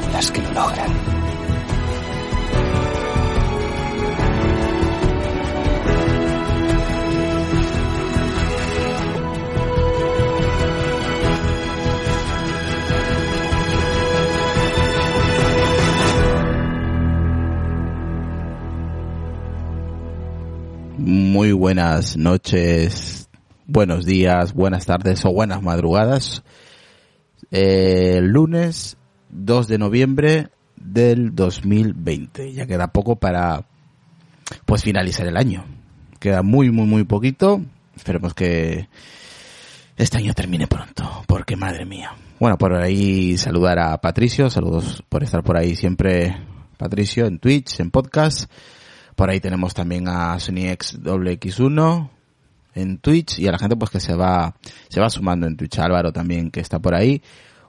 las que lo logran. Muy buenas noches, buenos días, buenas tardes o buenas madrugadas. Eh, lunes 2 de noviembre del 2020. Ya queda poco para pues finalizar el año. Queda muy muy muy poquito. Esperemos que este año termine pronto, porque madre mía. Bueno, por ahí saludar a Patricio, saludos por estar por ahí siempre Patricio en Twitch, en podcast. Por ahí tenemos también a SonyXWX1 en Twitch y a la gente pues que se va se va sumando en Twitch. Álvaro también que está por ahí.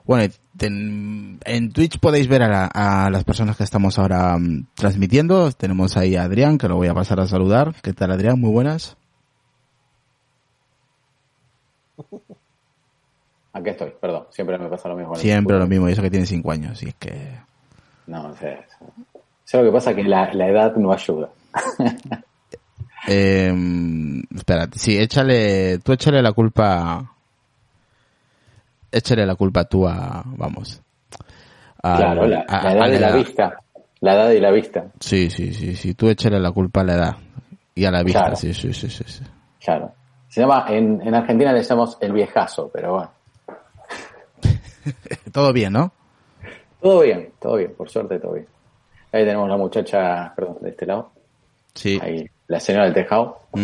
Bueno, ten- en Twitch podéis ver a, la- a las personas que estamos ahora mm, transmitiendo. Tenemos ahí a Adrián, que lo voy a pasar a saludar. ¿Qué tal Adrián? Muy buenas. Aquí estoy, perdón. Siempre me pasa lo mismo. Siempre lo mismo, y eso que tiene cinco años, y es que... No, sé. Sé lo que pasa que la, la edad no ayuda. Eh, espérate, sí, échale, tú échale la culpa... Échale la culpa tú a, vamos. a- claro, la, a- la a edad y la edad. vista. La edad y la vista. Sí, sí, sí, sí, tú échale la culpa a la edad. Y a la vista, Claro. sí, sí, sí, sí, sí. Claro. Se llama, en, en Argentina le llamamos el viejazo, pero bueno. Todo bien, ¿no? Todo bien, todo bien, por suerte todo bien. Ahí tenemos la muchacha, perdón, de este lado. Sí. Ahí, la señora del tejado. Ya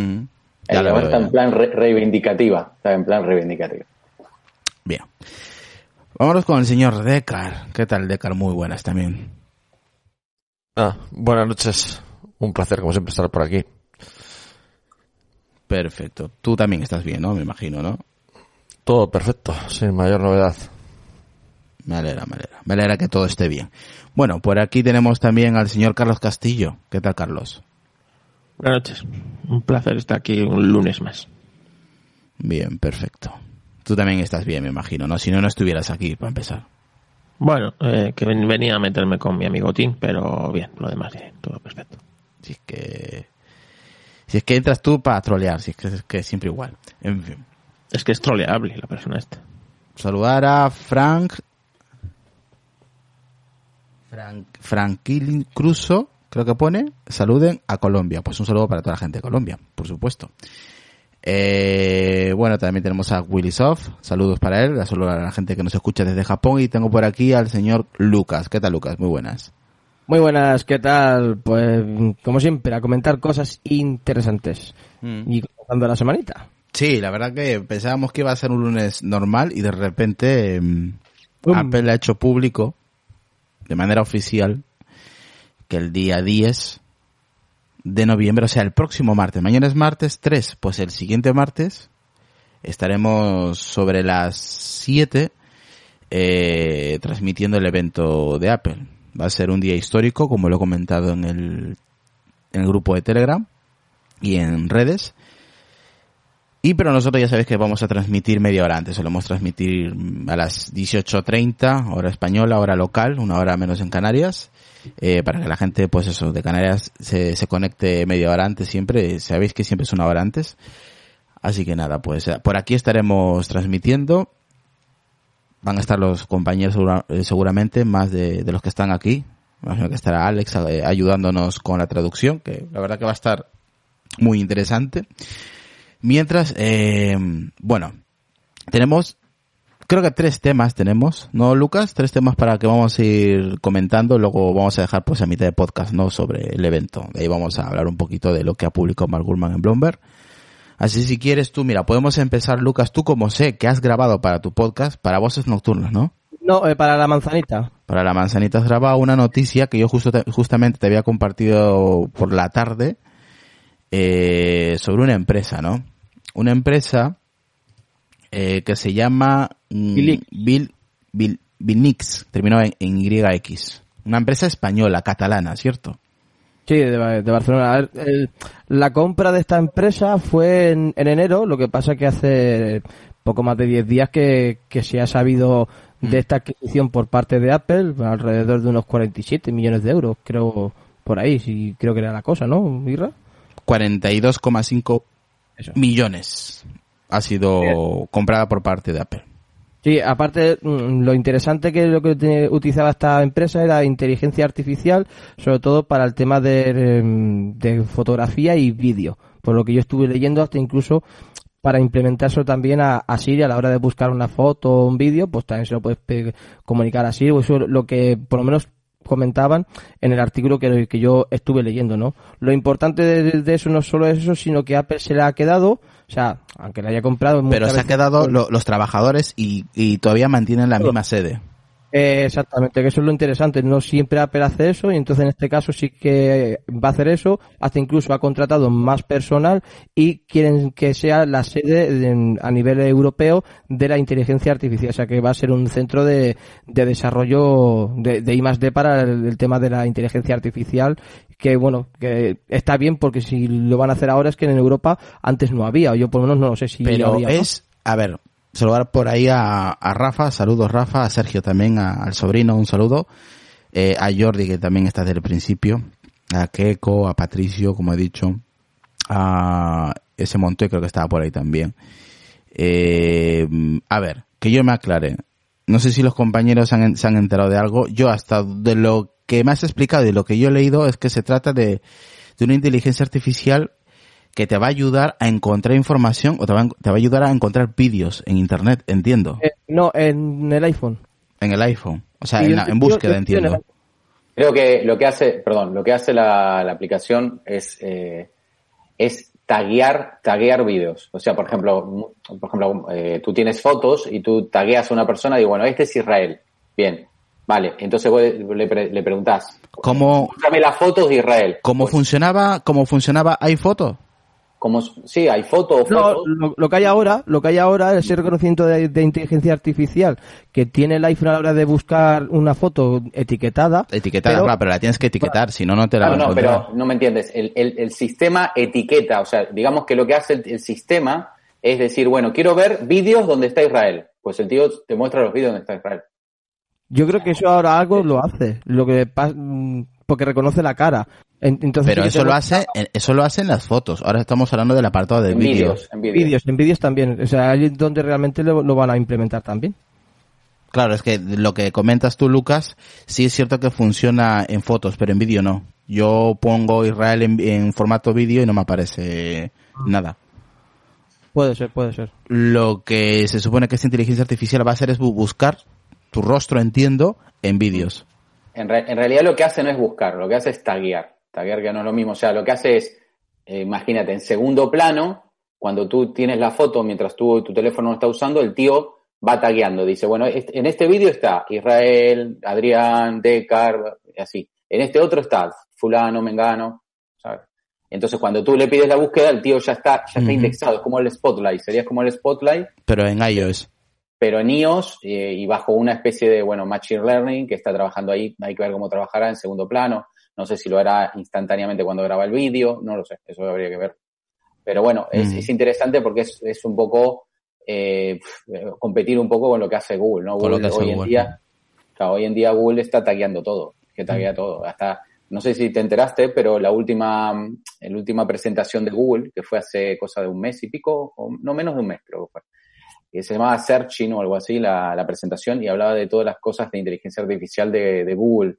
Ella la veo, está en plan re- reivindicativa. Está en plan reivindicativa. Bien. Vámonos con el señor Decar. ¿Qué tal, Decar? Muy buenas también. Ah, buenas noches. Un placer, como siempre, estar por aquí. Perfecto. Tú también estás bien, ¿no? Me imagino, ¿no? Todo perfecto, sin mayor novedad. Me alegra, me alegra. Me alegra que todo esté bien. Bueno, por aquí tenemos también al señor Carlos Castillo. ¿Qué tal, Carlos? Buenas noches. Un placer estar aquí un lunes más. Bien, perfecto. Tú también estás bien, me imagino, ¿no? Si no, no estuvieras aquí, para empezar. Bueno, eh, que ven- venía a meterme con mi amigo Tim, pero bien, lo demás bien, todo perfecto. Si es que... Si es que entras tú para trolear, si es que es que siempre igual. En fin. Es que es troleable la persona esta. saludar a Frank Frank Franklin Cruzo creo que pone saluden a Colombia pues un saludo para toda la gente de Colombia por supuesto Eh, bueno también tenemos a Willy Soft saludos para él a saludar a la gente que nos escucha desde Japón y tengo por aquí al señor Lucas ¿qué tal Lucas? muy buenas Muy buenas, ¿qué tal? Pues, como siempre, a comentar cosas interesantes. Y comenzando la semanita. Sí, la verdad que pensábamos que iba a ser un lunes normal y de repente mm, Pum. Apple ha hecho público de manera oficial que el día 10 de noviembre, o sea, el próximo martes, mañana es martes 3, pues el siguiente martes estaremos sobre las 7 eh, transmitiendo el evento de Apple. Va a ser un día histórico, como lo he comentado en el, en el grupo de Telegram y en redes. Y pero nosotros ya sabéis que vamos a transmitir media hora antes, solemos transmitir a las 18.30, hora española, hora local, una hora menos en Canarias, eh, para que la gente, pues eso, de Canarias se, se conecte media hora antes siempre, sabéis que siempre es una hora antes. Así que nada, pues eh, por aquí estaremos transmitiendo. Van a estar los compañeros eh, seguramente, más de, de los que están aquí, Imagino que estará Alex eh, ayudándonos con la traducción, que la verdad que va a estar muy interesante. Mientras, eh, bueno, tenemos, creo que tres temas tenemos, ¿no, Lucas? Tres temas para que vamos a ir comentando, luego vamos a dejar pues a mitad de podcast, ¿no? Sobre el evento. De ahí vamos a hablar un poquito de lo que ha publicado Mark Gurman en Bloomberg. Así si quieres tú, mira, podemos empezar, Lucas, tú como sé que has grabado para tu podcast, para voces nocturnas, ¿no? No, eh, para la manzanita. Para la manzanita has grabado una noticia que yo justo te- justamente te había compartido por la tarde eh, sobre una empresa, ¿no? Una empresa eh, que se llama mm, Bilix. Bil, Bil, Bilnix, terminó en, en YX. Una empresa española, catalana, ¿cierto? Sí, de, Ba- de Barcelona. A ver, el- la compra de esta empresa fue en, en enero, lo que pasa que hace poco más de 10 días que, que se ha sabido de esta adquisición por parte de Apple, alrededor de unos 47 millones de euros, creo, por ahí, sí, creo que era la cosa, ¿no, Irra? 42,5 Eso. millones ha sido comprada por parte de Apple. Sí, aparte, mm, lo interesante que lo que utilizaba esta empresa era inteligencia artificial, sobre todo para el tema de, em, de fotografía y vídeo. Por lo que yo estuve leyendo, hasta incluso para implementarlo también a, a Siri a la hora de buscar una foto o un vídeo, pues también se lo puedes comunicar a Siri, eso es lo que por lo menos comentaban en el artículo que, que yo estuve leyendo, ¿no? Lo importante de, de eso no solo es eso, sino que Apple se la ha quedado, o sea, aunque la haya comprado... Pero se ha quedado lo- los trabajadores y, y todavía mantienen la misma sede. Eh, exactamente, que eso es lo interesante. No siempre Apple hace eso y entonces en este caso sí que va a hacer eso. Hasta incluso ha contratado más personal y quieren que sea la sede de- a nivel europeo de la inteligencia artificial. O sea que va a ser un centro de, de desarrollo de, de I+D para el, el tema de la inteligencia artificial. Que bueno, que está bien porque si lo van a hacer ahora es que en Europa antes no había. o Yo por lo menos no lo sé si Pero había, ¿no? es, a ver, saludar por ahí a, a Rafa, saludos Rafa, a Sergio también, al sobrino, un saludo, eh, a Jordi que también está desde el principio, a Keiko, a Patricio, como he dicho, a ese Montoy creo que estaba por ahí también. Eh, a ver, que yo me aclare. No sé si los compañeros han- se han enterado de algo. Yo hasta de lo que me has explicado y lo que yo he leído es que se trata de, de una inteligencia artificial que te va a ayudar a encontrar información o te va, a- te va a ayudar a encontrar vídeos en internet, entiendo, Eh, no, en el iPhone. en el iPhone. O sea, Sí, en, yo la- en búsqueda, yo entiendo entiendo. Creo que lo que hace, perdón, lo que hace la, la aplicación es, eh, es taguear, taguear vídeos. O sea, por ejemplo, por ejemplo, eh, tú tienes fotos y tú tagueas a una persona y digo, bueno, este es Israel. Bien. Vale. Entonces vos le, pre- le preguntás, ¿Cómo, muéstrame las fotos de Israel. cómo Pues, funcionaba, cómo funcionaba iPhoto? Como, sí, hay fotos, No, fotos. lo, lo que hay ahora, lo que hay ahora es ese reconocimiento de, de inteligencia artificial que tiene el iPhone a la hora de buscar una foto etiquetada. Etiquetada, pero- claro, pero la tienes que etiquetar, si no, no te la a no, encontrar. pero no me entiendes. El, el, el sistema etiqueta, o sea, digamos que lo que hace el, el sistema es decir, bueno, quiero ver vídeos donde está Israel. Pues el tío te muestra los vídeos donde está Israel. Yo creo que eso ahora algo lo hace, lo que pas- mm, porque reconoce la cara. En- Entonces Pero sí eso lo hace, en- eso lo hacen las fotos. Ahora estamos hablando del apartado de En vídeos. vídeos, en vídeos. vídeos, en vídeos también. O sea, ahí es donde realmente lo, lo van a implementar también. Claro, es que lo que comentas tú, Lucas, sí es cierto que funciona en fotos, pero en vídeo no. Yo pongo Israel en, en formato vídeo y no me aparece nada. Puede ser, puede ser. Lo que se supone que esta inteligencia artificial va a hacer es bu- buscar tu rostro, entiendo, en vídeos. En, re- en realidad lo que hace no es buscar, lo que hace es taguear. Taguear que no es lo mismo. O sea, lo que hace es, eh, imagínate, en segundo plano, cuando tú tienes la foto mientras tú tu teléfono lo está usando, el tío va tagueando. Dice, bueno, en este vídeo está Israel, Adrián, Decar, así. En este otro está fulano, mengano, ¿sabes? Entonces cuando tú le pides la búsqueda, el tío ya está, ya está indexado, es como el Spotlight, sería como el Spotlight, Pero en iOS. Pero en iOS eh, y bajo una especie de, bueno, Machine Learning que está trabajando ahí, hay que ver cómo trabajará en segundo plano, no sé si lo hará instantáneamente cuando graba el vídeo, no lo sé, eso habría que ver. Pero bueno, es, Mm. es interesante porque es, es un poco eh, competir un poco con lo que hace Google, ¿no? Google hoy en Google. día, claro, hoy en día Google está tagueando todo, que Mm. taguea todo, hasta no sé si te enteraste, pero la última, la última presentación de Google, que fue hace cosa de un mes y pico, o no menos de un mes creo que fue, que se llamaba Searching o algo así, la, la presentación, y hablaba de todas las cosas de inteligencia artificial de, de Google.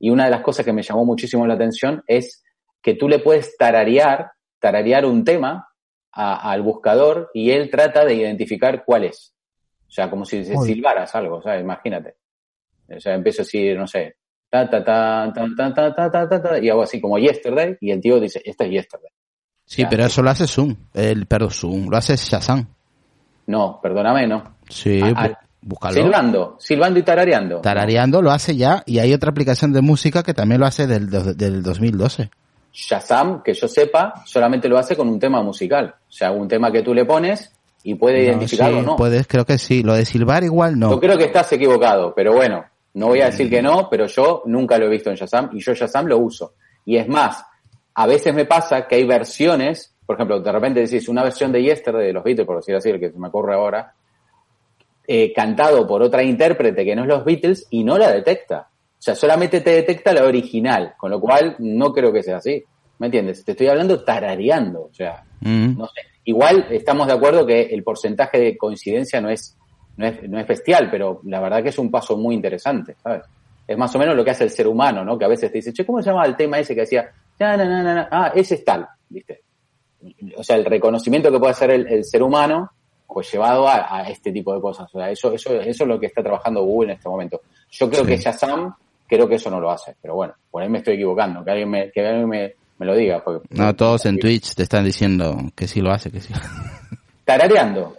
y una de las cosas que me llamó muchísimo la atención es que tú le puedes tararear, tararear un tema a- al buscador y él trata de identificar cuál es. O sea, como si silbaras algo, ¿sabes? Imagínate. O sea, empiezo a decir, no sé, ta, ta, ta, ta, ta, ta, ta, ta, ta, ta, y hago así como yesterday, y el tío dice, este es yesterday. Sí, pero eso lo hace Zoom. El, perdón, Zoom. Lo hace Shazam. No, perdóname, no. Sí, ah, búscalo. Silbando, silbando y tarareando. Tarareando lo hace ya y hay otra aplicación de música que también lo hace del, del 2012. Shazam, que yo sepa, solamente lo hace con un tema musical. O sea, un tema que tú le pones y puede No, identificarlo sí, o no. puedes, creo que sí. Lo de silbar igual no. Yo creo que estás equivocado, pero bueno, no voy a decir que no, pero yo nunca lo he visto en Shazam y yo Shazam lo uso. Y es más, a veces me pasa que hay versiones, por ejemplo, de repente decís una versión de Yesterday de los Beatles, por decir así, el que se me ocurre ahora, eh, cantado por otra intérprete que no es los Beatles y no la detecta. O sea, solamente te detecta la original, con lo cual no creo que sea así. ¿Me entiendes? Te estoy hablando tarareando, o sea, Mm. no sé. Igual estamos de acuerdo que el porcentaje de coincidencia no es, no es, no es bestial, pero la verdad que es un paso muy interesante, ¿sabes? Es más o menos lo que hace el ser humano, ¿no? Que a veces te dice, che, ¿cómo se llama el tema ese que hacía? Na, na, na, na, na. Ah, ese es tal, ¿viste? O sea, el reconocimiento que puede hacer el, el ser humano, pues llevado a, a este tipo de cosas. O sea, eso, eso, eso es lo que está trabajando Google en este momento. Yo creo Sí. que Shazam, creo que eso no lo hace, pero bueno, por ahí me estoy equivocando, que alguien me, que alguien me, me lo diga. porque- No, todos en Twitch te están diciendo que sí lo hace, que sí. Tarareando.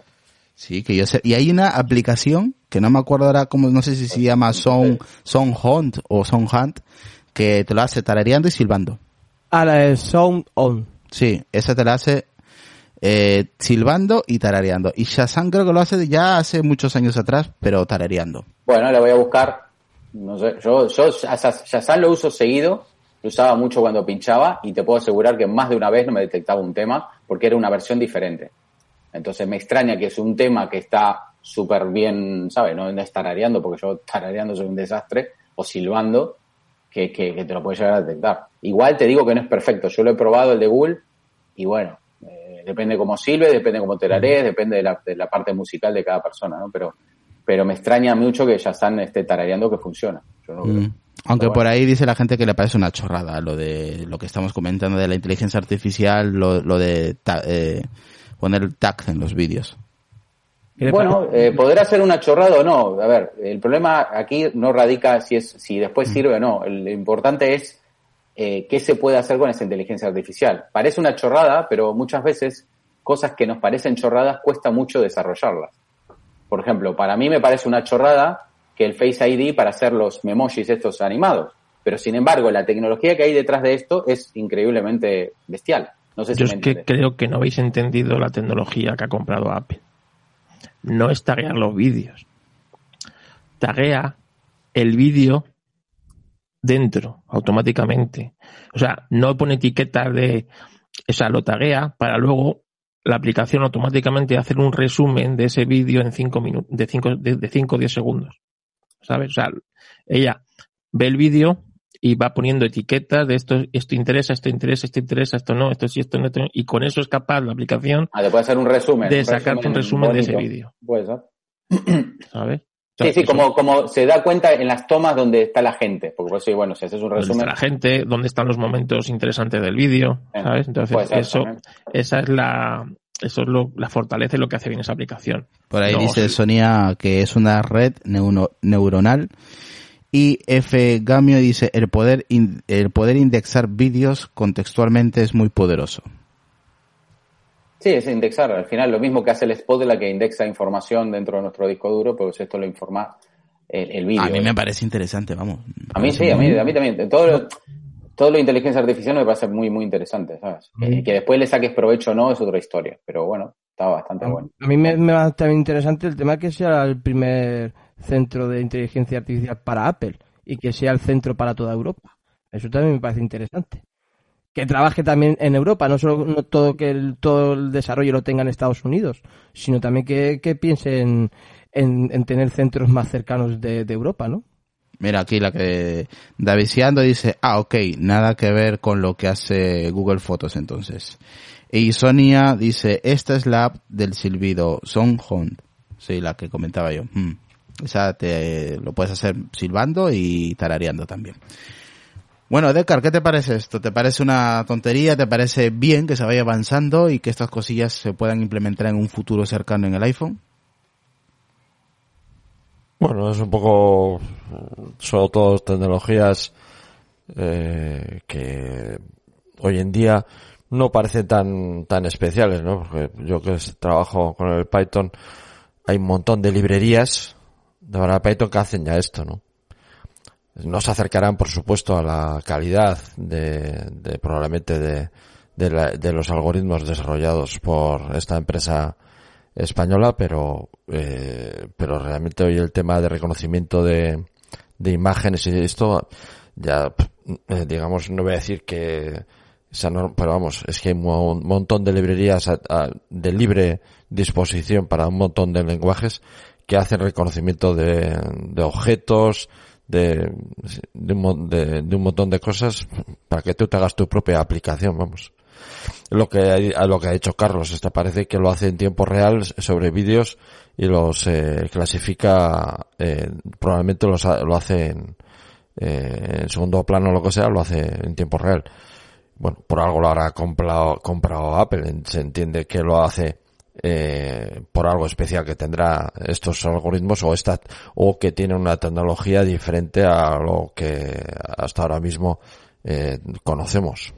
Sí, que yo sé. Y hay una aplicación que no me acuerdo ahora cómo, no sé si se llama Song, Song Hunt o Song Hunt, que te lo hace tarareando y silbando. A la de Sound On. Sí, esa te la hace eh, silbando y tarareando. Y Shazam creo que lo hace ya hace muchos años atrás, pero tarareando. Bueno, le voy a buscar. No sé, yo, yo Shaz- Shazam lo uso seguido, lo usaba mucho cuando pinchaba y te puedo asegurar que más de una vez no me detectaba un tema porque era una versión diferente. Entonces me extraña que es un tema que está súper bien, ¿sabes? No es tarareando, porque yo tarareando soy un desastre, o silbando, que, que, que te lo puede llegar a detectar. Igual te digo que no es perfecto. Yo lo he probado el de Google y bueno, eh, depende cómo silbe, depende cómo tararees, depende de la, de la parte musical de cada persona, ¿no? Pero, pero me extraña mucho que Shazam esté tarareando que funciona. Yo no creo. Aunque por ahí dice la gente que le parece una chorrada lo de lo que estamos comentando de la inteligencia artificial, lo, lo de ta- eh, poner tags en los vídeos. ¿Qué le Bueno, eh, podrá ser una chorrada o no. A ver, el problema aquí no radica si es si después sirve o no. El- Lo importante es eh, qué se puede hacer con esa inteligencia artificial. Parece una chorrada, pero muchas veces cosas que nos parecen chorradas cuesta mucho desarrollarlas. Por ejemplo, para mí me parece una chorrada que el Face ID para hacer los memojis estos animados. Pero sin embargo, la tecnología que hay detrás de esto es increíblemente bestial. No sé si Yo me es que creo que no habéis entendido la tecnología que ha comprado Apple. No es taguear los vídeos. Taguea el vídeo dentro, automáticamente. O sea, no pone etiquetas de... O sea, lo taguea para luego la aplicación automáticamente hacer un resumen de ese vídeo en cinco minutos, de cinco, de, de cinco o diez segundos. ¿Sabes? O sea, ella ve el vídeo y va poniendo etiquetas de esto, esto interesa, esto interesa, esto interesa, esto no, esto sí, esto no, esto no, y con eso es capaz la aplicación Ah, puede hacer un resumen. de sacarte un resumen de ese vídeo. ¿sabes? Sí, sí, eso- como, como se da cuenta en las tomas donde está la gente. Porque pues sí, bueno, si haces un dónde está resumen. la gente, dónde están los momentos interesantes del vídeo, Eh, ¿sabes? Entonces, puede ser eso, esa es la, eso es lo, la fortaleza y lo que hace bien esa aplicación. Por ahí No, dice sí. Sonia que es una red neuno- neuronal. Y F. Gamio dice, el poder, in- el poder indexar vídeos contextualmente es muy poderoso. Sí, es indexar. Al final, lo mismo que hace el spot de la que indexa información dentro de nuestro disco duro, pues esto lo informa el, el vídeo. A mí me parece interesante, vamos. A mí sí, a mí, a mí también. Todo lo, todo lo de inteligencia artificial me parece muy, muy interesante, ¿sabes? Que, que después le saques provecho o no es otra historia. Pero bueno, está bastante bueno. A mí me, me va también interesante el tema que sea el primer centro de inteligencia artificial para Apple y que sea el centro para toda Europa. Eso también me parece interesante. Que trabaje también en Europa, no solo todo que el, todo el desarrollo lo tenga en Estados Unidos, sino también que, que piense en, en, en tener centros más cercanos de, Europa, ¿no? Mira aquí la que Daviciando dice, ah, ok, nada que ver con lo que hace Google Fotos entonces. Y Sonia dice, esta es la app del silbido, Sound Sí, la que comentaba yo. Mm. Esa te, lo puedes hacer silbando y tarareando también. Bueno, Decar, ¿qué te parece esto? ¿Te parece una tontería? ¿Te parece bien que se vaya avanzando y que estas cosillas se puedan implementar en un futuro cercano en el iPhone? Bueno, es un poco, sobre todo tecnologías eh, que hoy en día no parecen tan, tan especiales, ¿no? Porque yo que trabajo con el Python, hay un montón de librerías de Python que hacen ya esto, ¿no? No se acercarán, por supuesto, a la calidad de, de probablemente de, de, la, de, los algoritmos desarrollados por esta empresa española, pero, eh, pero realmente hoy el tema de reconocimiento de, de imágenes y esto, ya, eh, digamos, no voy a decir que, pero vamos, es que hay un montón de librerías de libre disposición para un montón de lenguajes que hacen reconocimiento de, de objetos, de, de, un, de, de, un, montón de cosas para que tú te hagas tu propia aplicación, vamos. Lo que, lo que ha hecho Carlos, esta parece que lo hace en tiempo real sobre vídeos y los eh, clasifica, eh, probablemente los, lo hace en, eh, en segundo plano o lo que sea, lo hace en tiempo real. Bueno, por algo lo habrá comprado, comprado Apple, se entiende que lo hace eh, por algo especial que tendrá estos algoritmos o esta o que tiene una tecnología diferente a lo que hasta ahora mismo eh, conocemos.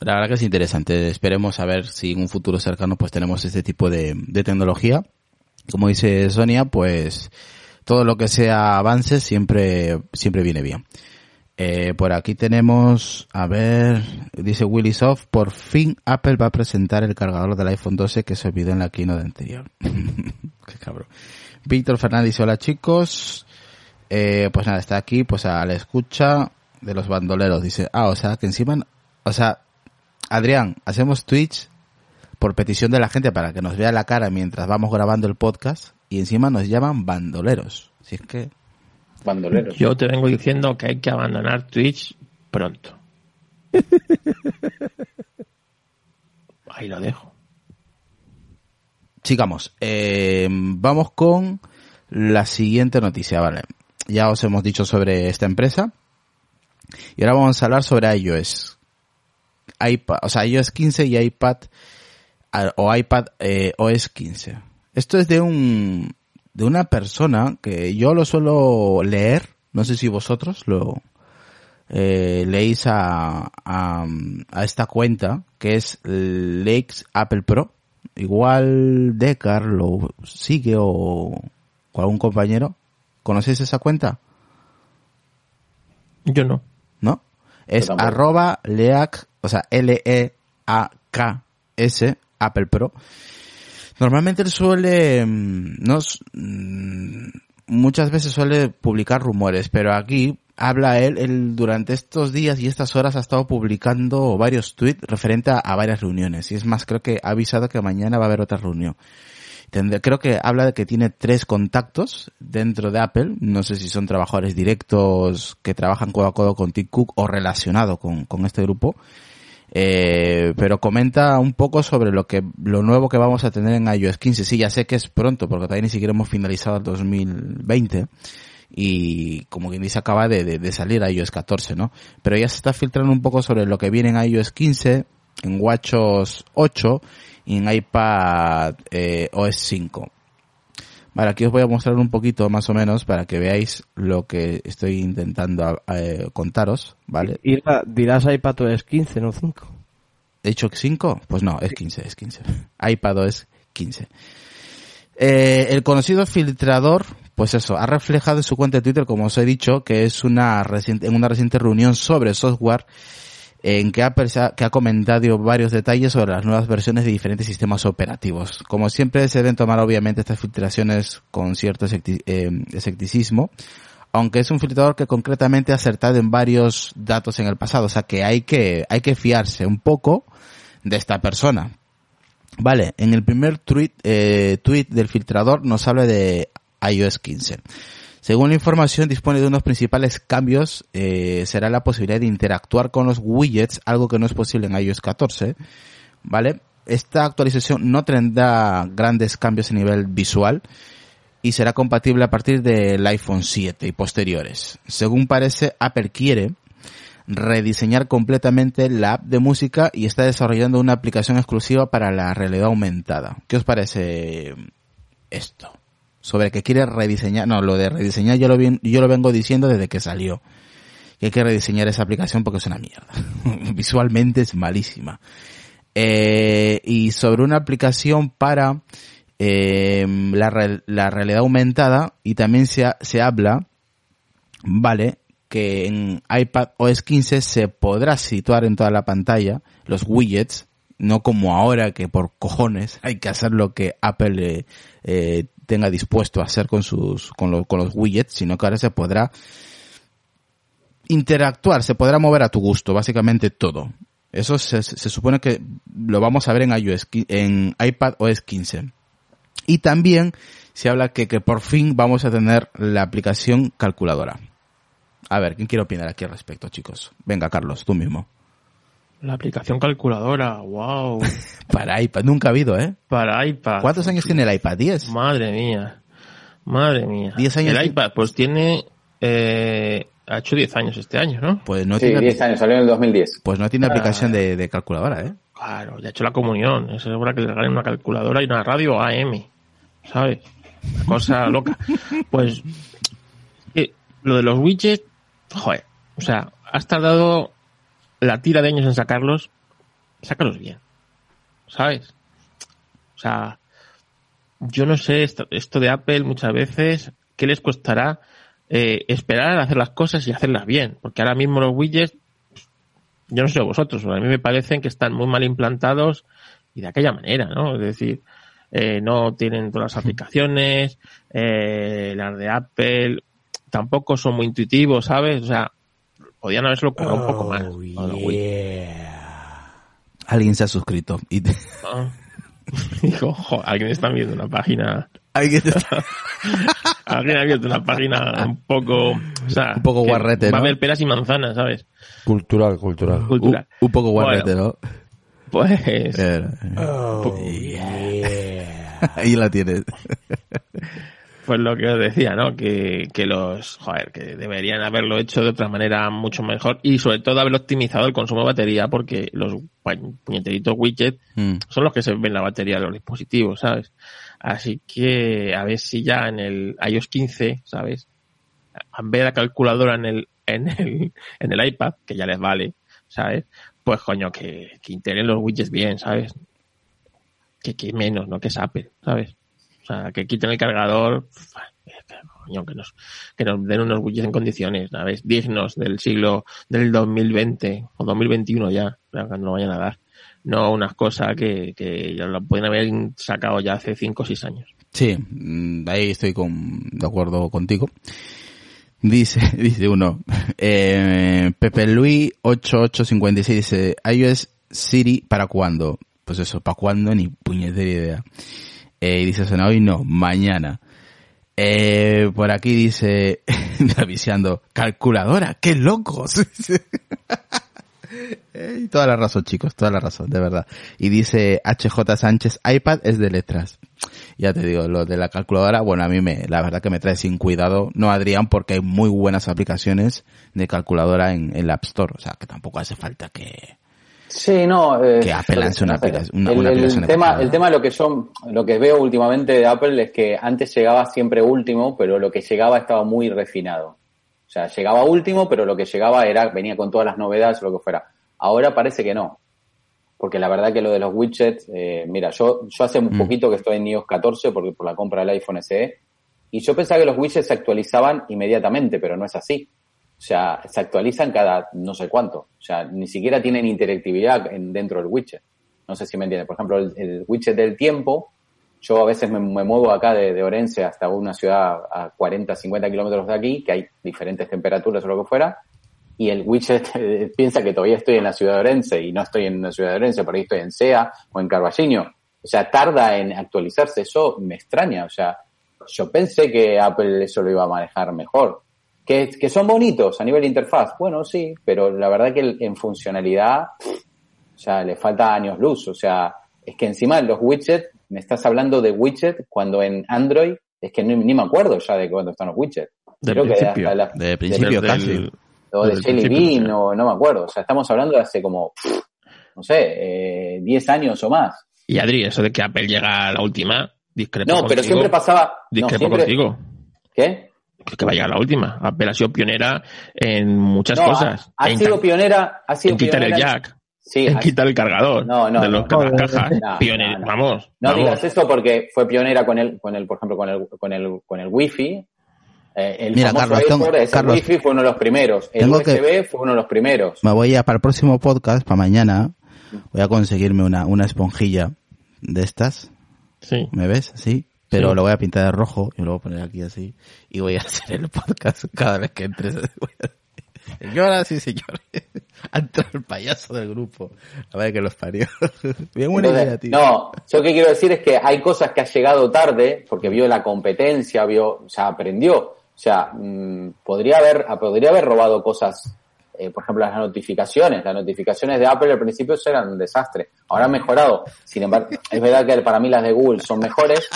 La verdad que es interesante. Esperemos a ver si en un futuro cercano pues tenemos este tipo de, de tecnología. Como dice Sonia, pues todo lo que sea avance siempre siempre viene bien. Eh, por aquí tenemos, a ver, dice Willy Soft, por fin Apple va a presentar el cargador del iPhone 12 que se olvidó en la keynote anterior. Qué cabrón. Víctor Fernández, hola chicos. Eh, pues nada, está aquí, pues a la escucha de los bandoleros. Dice, ah, o sea, que encima, o sea, Adrián, hacemos Twitch por petición de la gente para que nos vea la cara mientras vamos grabando el podcast y encima nos llaman bandoleros. Si es que bandoleros. Yo te vengo diciendo que hay que abandonar Twitch pronto. Ahí lo dejo. Sigamos. Eh, vamos con la siguiente noticia, ¿vale? Ya os hemos dicho sobre esta empresa. Y ahora vamos a hablar sobre iOS. iPad, o sea, iOS 15 y iPad o iPad eh, OS 15. Esto es de un de una persona que yo lo suelo leer, no sé si vosotros lo eh, leéis a, a, a, esta cuenta, que es Lakes Apple Pro. Igual Decar lo sigue o, o algún compañero. ¿Conocéis esa cuenta? Yo no. ¿No? Es arroba leac, o sea, L-E-A-K-S, Apple Pro. Normalmente él suele, nos, muchas veces suele publicar rumores, pero aquí habla él, él durante estos días y estas horas ha estado publicando varios tweets referente a, a varias reuniones. Y es más, creo que ha avisado que mañana va a haber otra reunión. Creo que habla de que tiene tres contactos dentro de Apple. No sé si son trabajadores directos que trabajan codo a codo con Tim Cook o relacionado con, con este grupo. Eh, pero comenta un poco sobre lo que lo nuevo que vamos a tener en iOS 15. Sí, ya sé que es pronto porque todavía ni siquiera hemos finalizado el 2020 y como quien dice acaba de, de, de salir iOS 14, ¿no? Pero ya se está filtrando un poco sobre lo que viene en iOS 15, en WatchOS 8 y en iPad eh, OS 5. Vale, aquí os voy a mostrar un poquito más o menos para que veáis lo que estoy intentando eh, contaros, ¿vale? Y dirás iPad OS 15, no 5. ¿He dicho 5? Pues no, es 15, es 15. iPad OS 15. Eh, el conocido filtrador, pues eso, ha reflejado en su cuenta de Twitter, como os he dicho, que es una reciente, en una reciente reunión sobre software en que ha, comentado varios detalles sobre las nuevas versiones de diferentes sistemas operativos. Como siempre se deben tomar obviamente estas filtraciones con cierto escepticismo, aunque es un filtrador que concretamente ha acertado en varios datos en el pasado, o sea que hay que, hay que fiarse un poco de esta persona. Vale, en el primer tweet, eh, tweet del filtrador nos habla de iOS 15. Según la información, dispone de unos principales cambios. Eh, será la posibilidad de interactuar con los widgets, algo que no es posible en iOS 14. ¿Vale? Esta actualización no tendrá grandes cambios a nivel visual, y será compatible a partir del iPhone 7 y posteriores. Según parece, Apple quiere rediseñar completamente la app de música y está desarrollando una aplicación exclusiva para la realidad aumentada. ¿Qué os parece esto? Sobre que quiere rediseñar, no, lo de rediseñar yo lo, yo lo vengo diciendo desde que salió. Que hay que rediseñar esa aplicación porque es una mierda. Visualmente es malísima. Eh, y sobre una aplicación para eh, la, la, realidad aumentada y también se, se habla, vale, que en iPad OS 15 se podrá situar en toda la pantalla los widgets, no como ahora que por cojones hay que hacer lo que Apple eh, tenga dispuesto a hacer con sus con, con los widgets, sino que ahora se podrá interactuar, se podrá mover a tu gusto, básicamente todo. Eso se, se supone que lo vamos a ver en iOS, en iPad OS 15. Y también se habla que, que por fin vamos a tener la aplicación calculadora. A ver, ¿quién quiere opinar aquí al respecto, chicos? Venga, Carlos, tú mismo. La aplicación calculadora, wow. Para iPad, nunca ha habido, ¿eh? Para iPad. ¿Cuántos años tiene el iPad? ¿10? Madre mía. Madre mía. ¿10 años? El iPad, pues tiene, eh, ha hecho 10 años este año, ¿no? Pues no sí, tiene, 10 años, salió en el 2010. pues no tiene aplicación de, de calculadora, ¿eh? Claro, ya ha hecho la comunión. Es hora que le regalen una calculadora y una radio AM. ¿Sabes? Una cosa loca. Pues, eh, lo de los widgets, joder. O sea, has tardado la tira de años en sacarlos. Sácalos bien. ¿Sabes? O sea, yo no sé esto, esto de Apple muchas veces, ¿qué les costará eh, esperar a hacer las cosas y hacerlas bien? Porque ahora mismo los widgets, yo no sé vosotros, pero a mí me parecen que están muy mal implantados y de aquella manera, ¿no? Es decir, eh, no tienen todas las aplicaciones, eh, las de Apple tampoco son muy intuitivos, ¿sabes? O sea, podían haberse ocurrido un poco más. widgets. Alguien se ha suscrito. Y te- Ah. Dijo, "Jo, alguien está viendo una página, Alguien ha abierto una página un poco, o sea, Un poco guarrete, Va a haber peras y manzanas, ¿sabes? Cultural, cultural. Cultural. un, un poco guarrete, ¿no? Pues, Eh, Oh, Ahí la tienes. Pues lo que os decía, ¿no? Que, que los, joder, que deberían haberlo hecho de otra manera mucho mejor y sobre todo haber optimizado el consumo de batería porque los pu- puñeteritos widgets Mm. son los que se ven en la batería de los dispositivos, ¿sabes? Así que a ver si ya en el iOS 15, ¿sabes? En vez de la calculadora en el, en el, en el iPad, que ya les vale, ¿sabes? Pues coño, que, que integren los widgets bien, ¿sabes? Que, que menos, ¿no? Que es Apple, ¿sabes? O sea, que quiten el cargador, que nos, que nos den unos widgets en condiciones, ¿sabes? Dignos del siglo, del 2020 o 2021 ya, cuando lo vayan a dar no unas cosas que, que ya lo pueden haber sacado ya hace 5 o 6 años. Sí, mm, ahí estoy con, de acuerdo contigo. Dice, dice uno, eh, Pepe Luis 8856 dice, iOS Siri para cuándo? Pues eso, para cuándo ni puñetera idea. Eh, y dice, suena hoy no, mañana. Eh, por aquí dice, avisando, calculadora, qué locos. Eh, toda la razón, chicos, toda la razón, de verdad. Y dice HJ Sánchez, iPad es de letras. Ya te digo, lo de la calculadora, bueno, a mí me, la verdad que me trae sin cuidado, no Adrián, porque hay muy buenas aplicaciones de calculadora en, en la App Store, o sea, que tampoco hace falta que, Sí, no. eh, Que Apple una el, una aplicación tema, el tema lo que yo, lo que veo últimamente de Apple es que antes llegaba siempre último, pero lo que llegaba estaba muy refinado. O sea, llegaba último, pero lo que llegaba era, venía con todas las novedades o lo que fuera. Ahora parece que no. Porque la verdad que lo de los widgets, eh, mira, yo, yo hace un Mm. poquito que estoy en iOS 14 porque por la compra del iPhone SE, y yo pensaba que los widgets se actualizaban inmediatamente, pero no es así. O sea, se actualizan cada no sé cuánto. O sea, ni siquiera tienen interactividad en, dentro del widget. No sé si me entiendes. Por ejemplo, el, widget del tiempo, yo a veces me, me muevo acá de, Orense hasta una ciudad a 40, 50 kilómetros de aquí, que hay diferentes temperaturas o lo que fuera, y el widget piensa que todavía estoy en la ciudad de Orense y no estoy en la ciudad de Orense, por estoy en SEA o en Carballiño. O sea, tarda en actualizarse. Eso me extraña. O sea, yo pensé que Apple eso lo iba a manejar mejor. Que, que son bonitos a nivel de interfaz. Bueno, sí, pero la verdad que en funcionalidad, o sea, le falta años luz. O sea, es que encima los widgets, me estás hablando de widget cuando en Android es que ni, ni me acuerdo ya de cuándo están los widgets. Del Creo que principio. hasta la- De principio Del- casi. del- o de Jelly Bean, o no me acuerdo. O sea, estamos hablando de hace como, no sé, eh, 10 años o más. Y Adri, eso de que Apple llega a la última, discrepo No, pero contigo. siempre pasaba. No, Discrepo siempre, contigo. ¿Qué? Que que va a llegar la última. Apple ha sido pionera en muchas No, cosas. Ha, sido pionera. Ha sido en quitar el jack. Sí, en ha- quitar el cargador. No, no, de los no. ca- No, cajas. no, Pionera. no, no. Vamos. No vamos. digas eso porque fue pionera con el, con el, por ejemplo, con el, con el, con el wifi. Eh, el Mira, famoso Carlos, tengo- Carlos, wifi fue uno de los primeros. El que- USB fue uno de los primeros. Me voy a, para el próximo podcast, para mañana, voy a conseguirme una, una esponjilla de estas. Sí. ¿Me ves? Sí. Pero Sí. lo voy a pintar de rojo y lo voy a poner aquí así. Y voy a hacer el podcast cada vez que a- Señoras y señores, ha entrado el payaso del grupo. A ver que los parió. Bien buena Entonces, idea, tío. no, yo lo que quiero decir es que hay cosas que ha llegado tarde porque vio la competencia, vio, o sea, aprendió. O sea, mm, podría haber, podría haber robado cosas, eh, por ejemplo, las notificaciones. Las notificaciones de Apple al principio eran un desastre. Ahora han mejorado. Sin embargo, es verdad que para mí las de Google son mejores.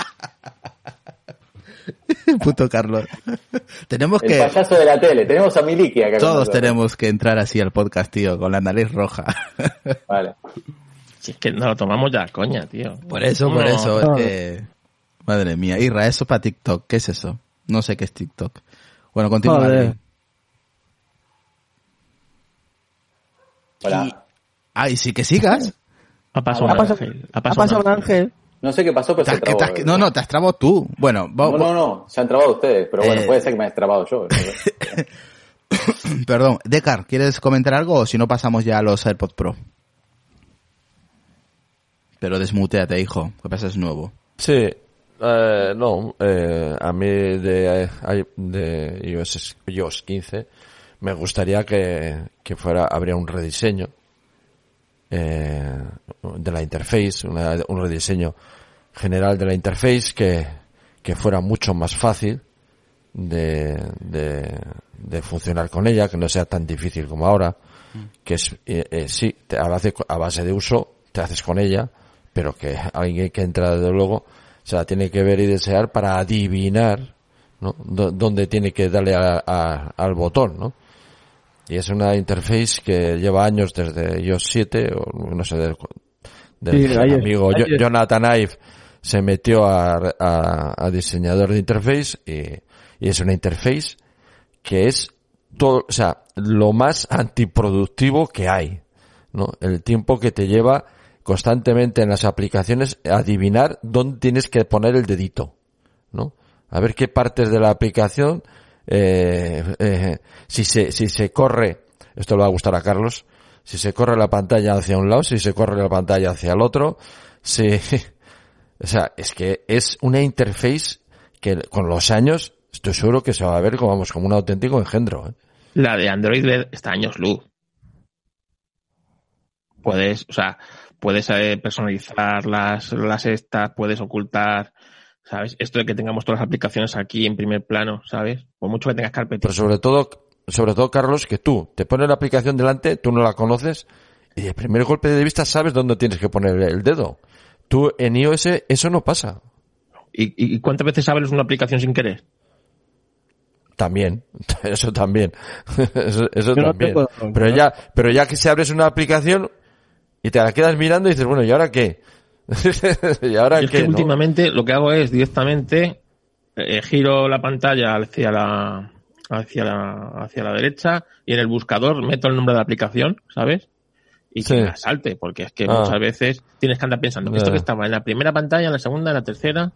Puto Carlos. tenemos El que, payaso de la tele. Tenemos a Miliki acá. todos tenemos que entrar así al podcast, tío, con la nariz roja. Vale. Si es que nos lo tomamos ya, coña, tío. Por eso, por No. eso, es que... Madre mía, Irra, eso para TikTok, ¿qué es eso? No sé qué es TikTok. Bueno, continúa. Joder. Adri. Hola. Ay, sí que sigas. Ha pasado Ha un pasado, ángel. ha pasado un ángel. No sé qué pasó, pero se que trabó. has- no, no, te has trabado tú. Bueno, va- No, no, no, se han trabado ustedes, pero bueno, Eh, puede ser que me haya trabado yo. perdón. Decar, ¿quieres comentar algo o si no pasamos ya a los AirPods Pro? Pero desmuteate, hijo, que pasa es nuevo. Sí, eh, no, eh, a mí de, de iOS, iOS 15 me gustaría que, que fuera, habría un rediseño eh, de la interface, una- un rediseño general de la interface que, que fuera mucho más fácil de, de, de funcionar con ella, que no sea tan difícil como ahora, que es, eh, eh, sí, te- a, base, a base de uso te haces con ella, pero que alguien que entra desde luego se la tiene que ver y desear para adivinar ¿no? Dó- dónde tiene que darle a- a- al botón, ¿no? Y es una interface que lleva años desde iOS 7, o no sé, del, del Sí, amigo. Jonathan Ive se metió a, a- a diseñador de interface y, y es una interface que es todo, o sea, lo más antiproductivo que hay, ¿no? El tiempo que te lleva constantemente en las aplicaciones adivinar dónde tienes que poner el dedito, ¿no? A ver qué partes de la aplicación, eh, eh, si se, si se corre, esto le va a gustar a Carlos, si se corre la pantalla hacia un lado, si se corre la pantalla hacia el otro, si, o sea, es que es una interface que con los años estoy seguro que se va a ver como, vamos, como un auténtico engendro. ¿eh? La de Android está años luz. Puedes, o sea, puedes personalizar las, las estas, puedes ocultar, ¿sabes? Esto de que tengamos todas las aplicaciones aquí en primer plano, ¿sabes? Por mucho que tengas Pero carpetitas. sobre todo, sobre todo, Carlos, que tú te pones la aplicación delante, tú no la conoces, y de primer golpe de vista sabes dónde tienes que poner el dedo. Tú en iOS eso no pasa. ¿Y, y- cuántas veces abres una aplicación sin querer? También, eso también, eso, eso Yo no también. tengo- pero ya, pero ya que se abres una aplicación y te la quedas mirando y dices, bueno, ¿y ahora qué? ¿Y ahora Yo es qué? que no? últimamente lo que hago es directamente eh, giro la pantalla hacia la, hacia la hacia la derecha y en el buscador meto el nombre de la aplicación, ¿sabes? Y que Sí. la salte, porque es que Ah. muchas veces tienes que andar pensando, esto que estaba en la primera pantalla, en la segunda, en la tercera.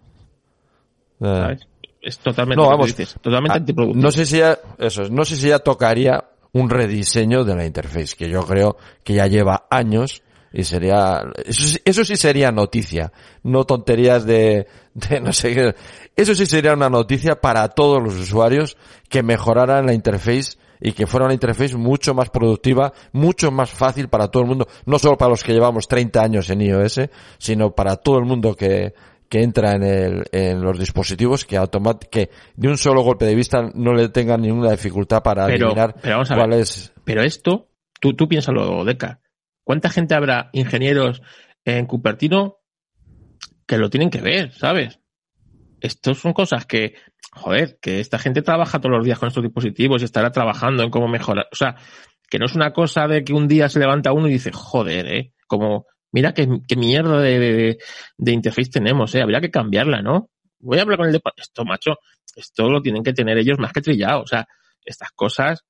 ¿sabes? Es totalmente No, vamos. dices, totalmente Ah, antiproductivo. No sé si ya, eso es, no sé si ya tocaría un rediseño de la interface, que yo creo que ya lleva años y sería, eso, sí- eso sí sería noticia, no tonterías de, de no sé qué. Eso sí sería una noticia para todos los usuarios que mejoraran la interface y que fuera una interface mucho más productiva, mucho más fácil para todo el mundo, no solo para los que llevamos 30 años en iOS, sino para todo el mundo que, que entra en, el, en los dispositivos que automat que de un solo golpe de vista no le tengan ninguna dificultad para Pero- adivinar pero vamos a cuál ver. es. Pero esto, tú, tú piénsalo, Deca. ¿Cuánta gente habrá ingenieros en Cupertino que lo tienen que ver, ¿sabes? Estos son cosas que, joder, que esta gente trabaja todos los días con estos dispositivos y estará trabajando en cómo mejorar. O sea, que no es una cosa de que un día se levanta uno y dice, joder, eh, como, mira qué, mierda de, de, de interface tenemos, eh, habría que cambiarla, ¿no? Voy a hablar con el de, esto, macho, esto lo tienen que tener ellos más que trillado, o sea, estas cosas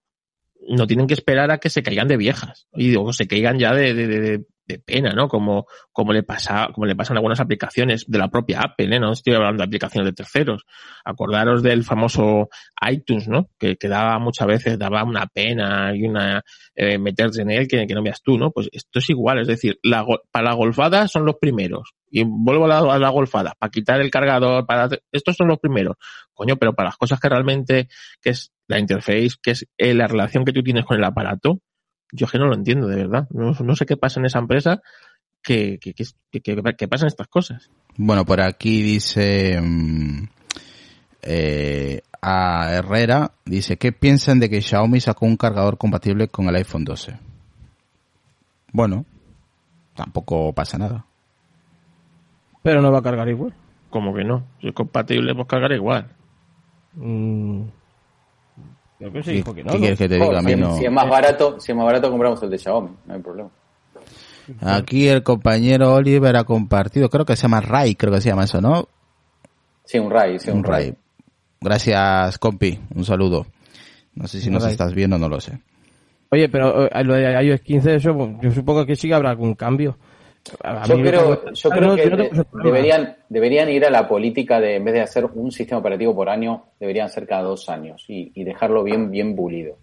no tienen que esperar a que se caigan de viejas y o se caigan ya de, de, de, de pena, ¿no? Como, como le pasa, como le pasan algunas aplicaciones de la propia Apple, ¿eh? No estoy hablando de aplicaciones de terceros. Acordaros del famoso iTunes, ¿no? Que, que daba muchas veces, daba una pena y una, eh, meterse en él que, no veas tú, ¿no? Pues esto es igual, es decir, la, para la golfada son los primeros. Y vuelvo a la, a la golfada, para quitar el cargador, para, estos son los primeros. Coño, pero para las cosas que realmente, que es la interface, que es eh, la relación que tú tienes con el aparato, yo es que no lo entiendo, de verdad. No, no sé qué pasa en esa empresa que, que, que, que, que pasan estas cosas. Bueno, por aquí dice eh, a Herrera, dice, ¿qué piensan de que Xiaomi sacó un cargador compatible con el iPhone 12? Bueno, tampoco pasa nada. Pero no va a cargar igual. Como que no? Si es compatible, pues cargar igual. Mm. Creo que se dijo que no. ¿Qué ¿no? quieres que te diga? A mí si, no. si es más barato, si es más barato compramos el de Xiaomi, no hay problema. Aquí el compañero Oliver ha compartido, creo que se llama Ray, creo que se llama eso, ¿no? Sí, un Ray, sí, un, Un Ray. Gracias, compi, un saludo. No sé si nos Ray. estás viendo, no lo sé. Oye, pero eh, lo de iOS 15, eso, yo supongo que sí que habrá algún cambio. A- Yo creo, yo Ah, creo que yo no tengo de- ese problema. deberían, deberían ir a la política de, en vez de hacer un sistema operativo por año, deberían ser cada dos años y, y dejarlo bien, bien pulido.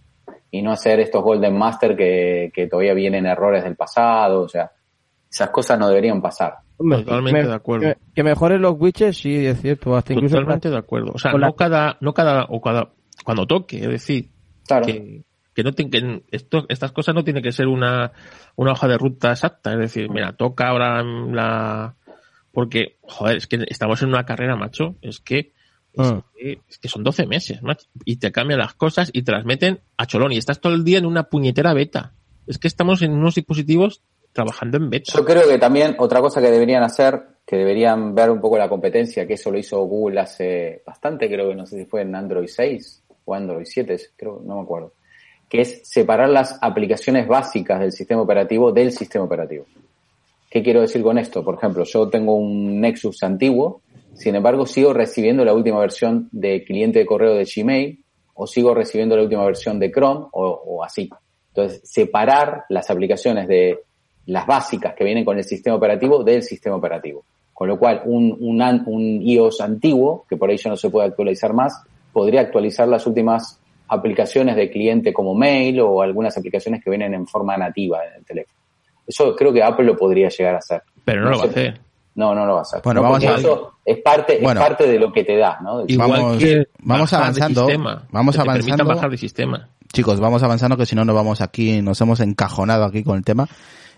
Y no hacer estos Golden Master que, que todavía vienen errores del pasado, o sea, esas cosas no deberían pasar. Totalmente que de acuerdo. Que, que mejoren los widgets, sí, es cierto. Hasta incluso Totalmente de acuerdo. O sea, la- no cada, no cada, o cada, cuando toque, es decir, Claro. que, que no tienen que, esto, estas cosas no tienen que ser una, una hoja de ruta exacta, es decir, mira, toca ahora la, porque, joder, es que estamos en una carrera, macho, es que, es, Ah. que, es que son 12 meses, macho, y te cambian las cosas y te las meten a cholón y estás todo el día en una puñetera beta. Es que estamos en unos dispositivos trabajando en beta. Yo creo que también otra cosa que deberían hacer, que deberían ver un poco la competencia, que eso lo hizo Google hace bastante, creo que no sé si fue en Android 6 o Android 7, creo, no me acuerdo, que es separar las aplicaciones básicas del sistema operativo del sistema operativo. ¿Qué quiero decir con esto? Por ejemplo, yo tengo un Nexus antiguo, sin embargo sigo recibiendo la última versión de cliente de correo de Gmail o sigo recibiendo la última versión de Chrome o, así. Entonces, separar las aplicaciones de las básicas que vienen con el sistema operativo del sistema operativo. Con lo cual, un, un, un iOS antiguo, que por ahí ya no se puede actualizar más, podría actualizar las últimas aplicaciones de cliente como Mail o algunas aplicaciones que vienen en forma nativa en el teléfono. Eso creo que Apple lo podría llegar a hacer. Pero no, lo va a hacer. No, no lo va a hacer. Bueno, No, vamos a- eso es parte, Bueno. es parte de lo que te da, ¿no? Igual Vamos- que vamos de avanzando, sistema, vamos que te permitan avanzando. bajar de sistema. Chicos, vamos avanzando que si no nos vamos aquí, nos hemos encajonado aquí con el tema.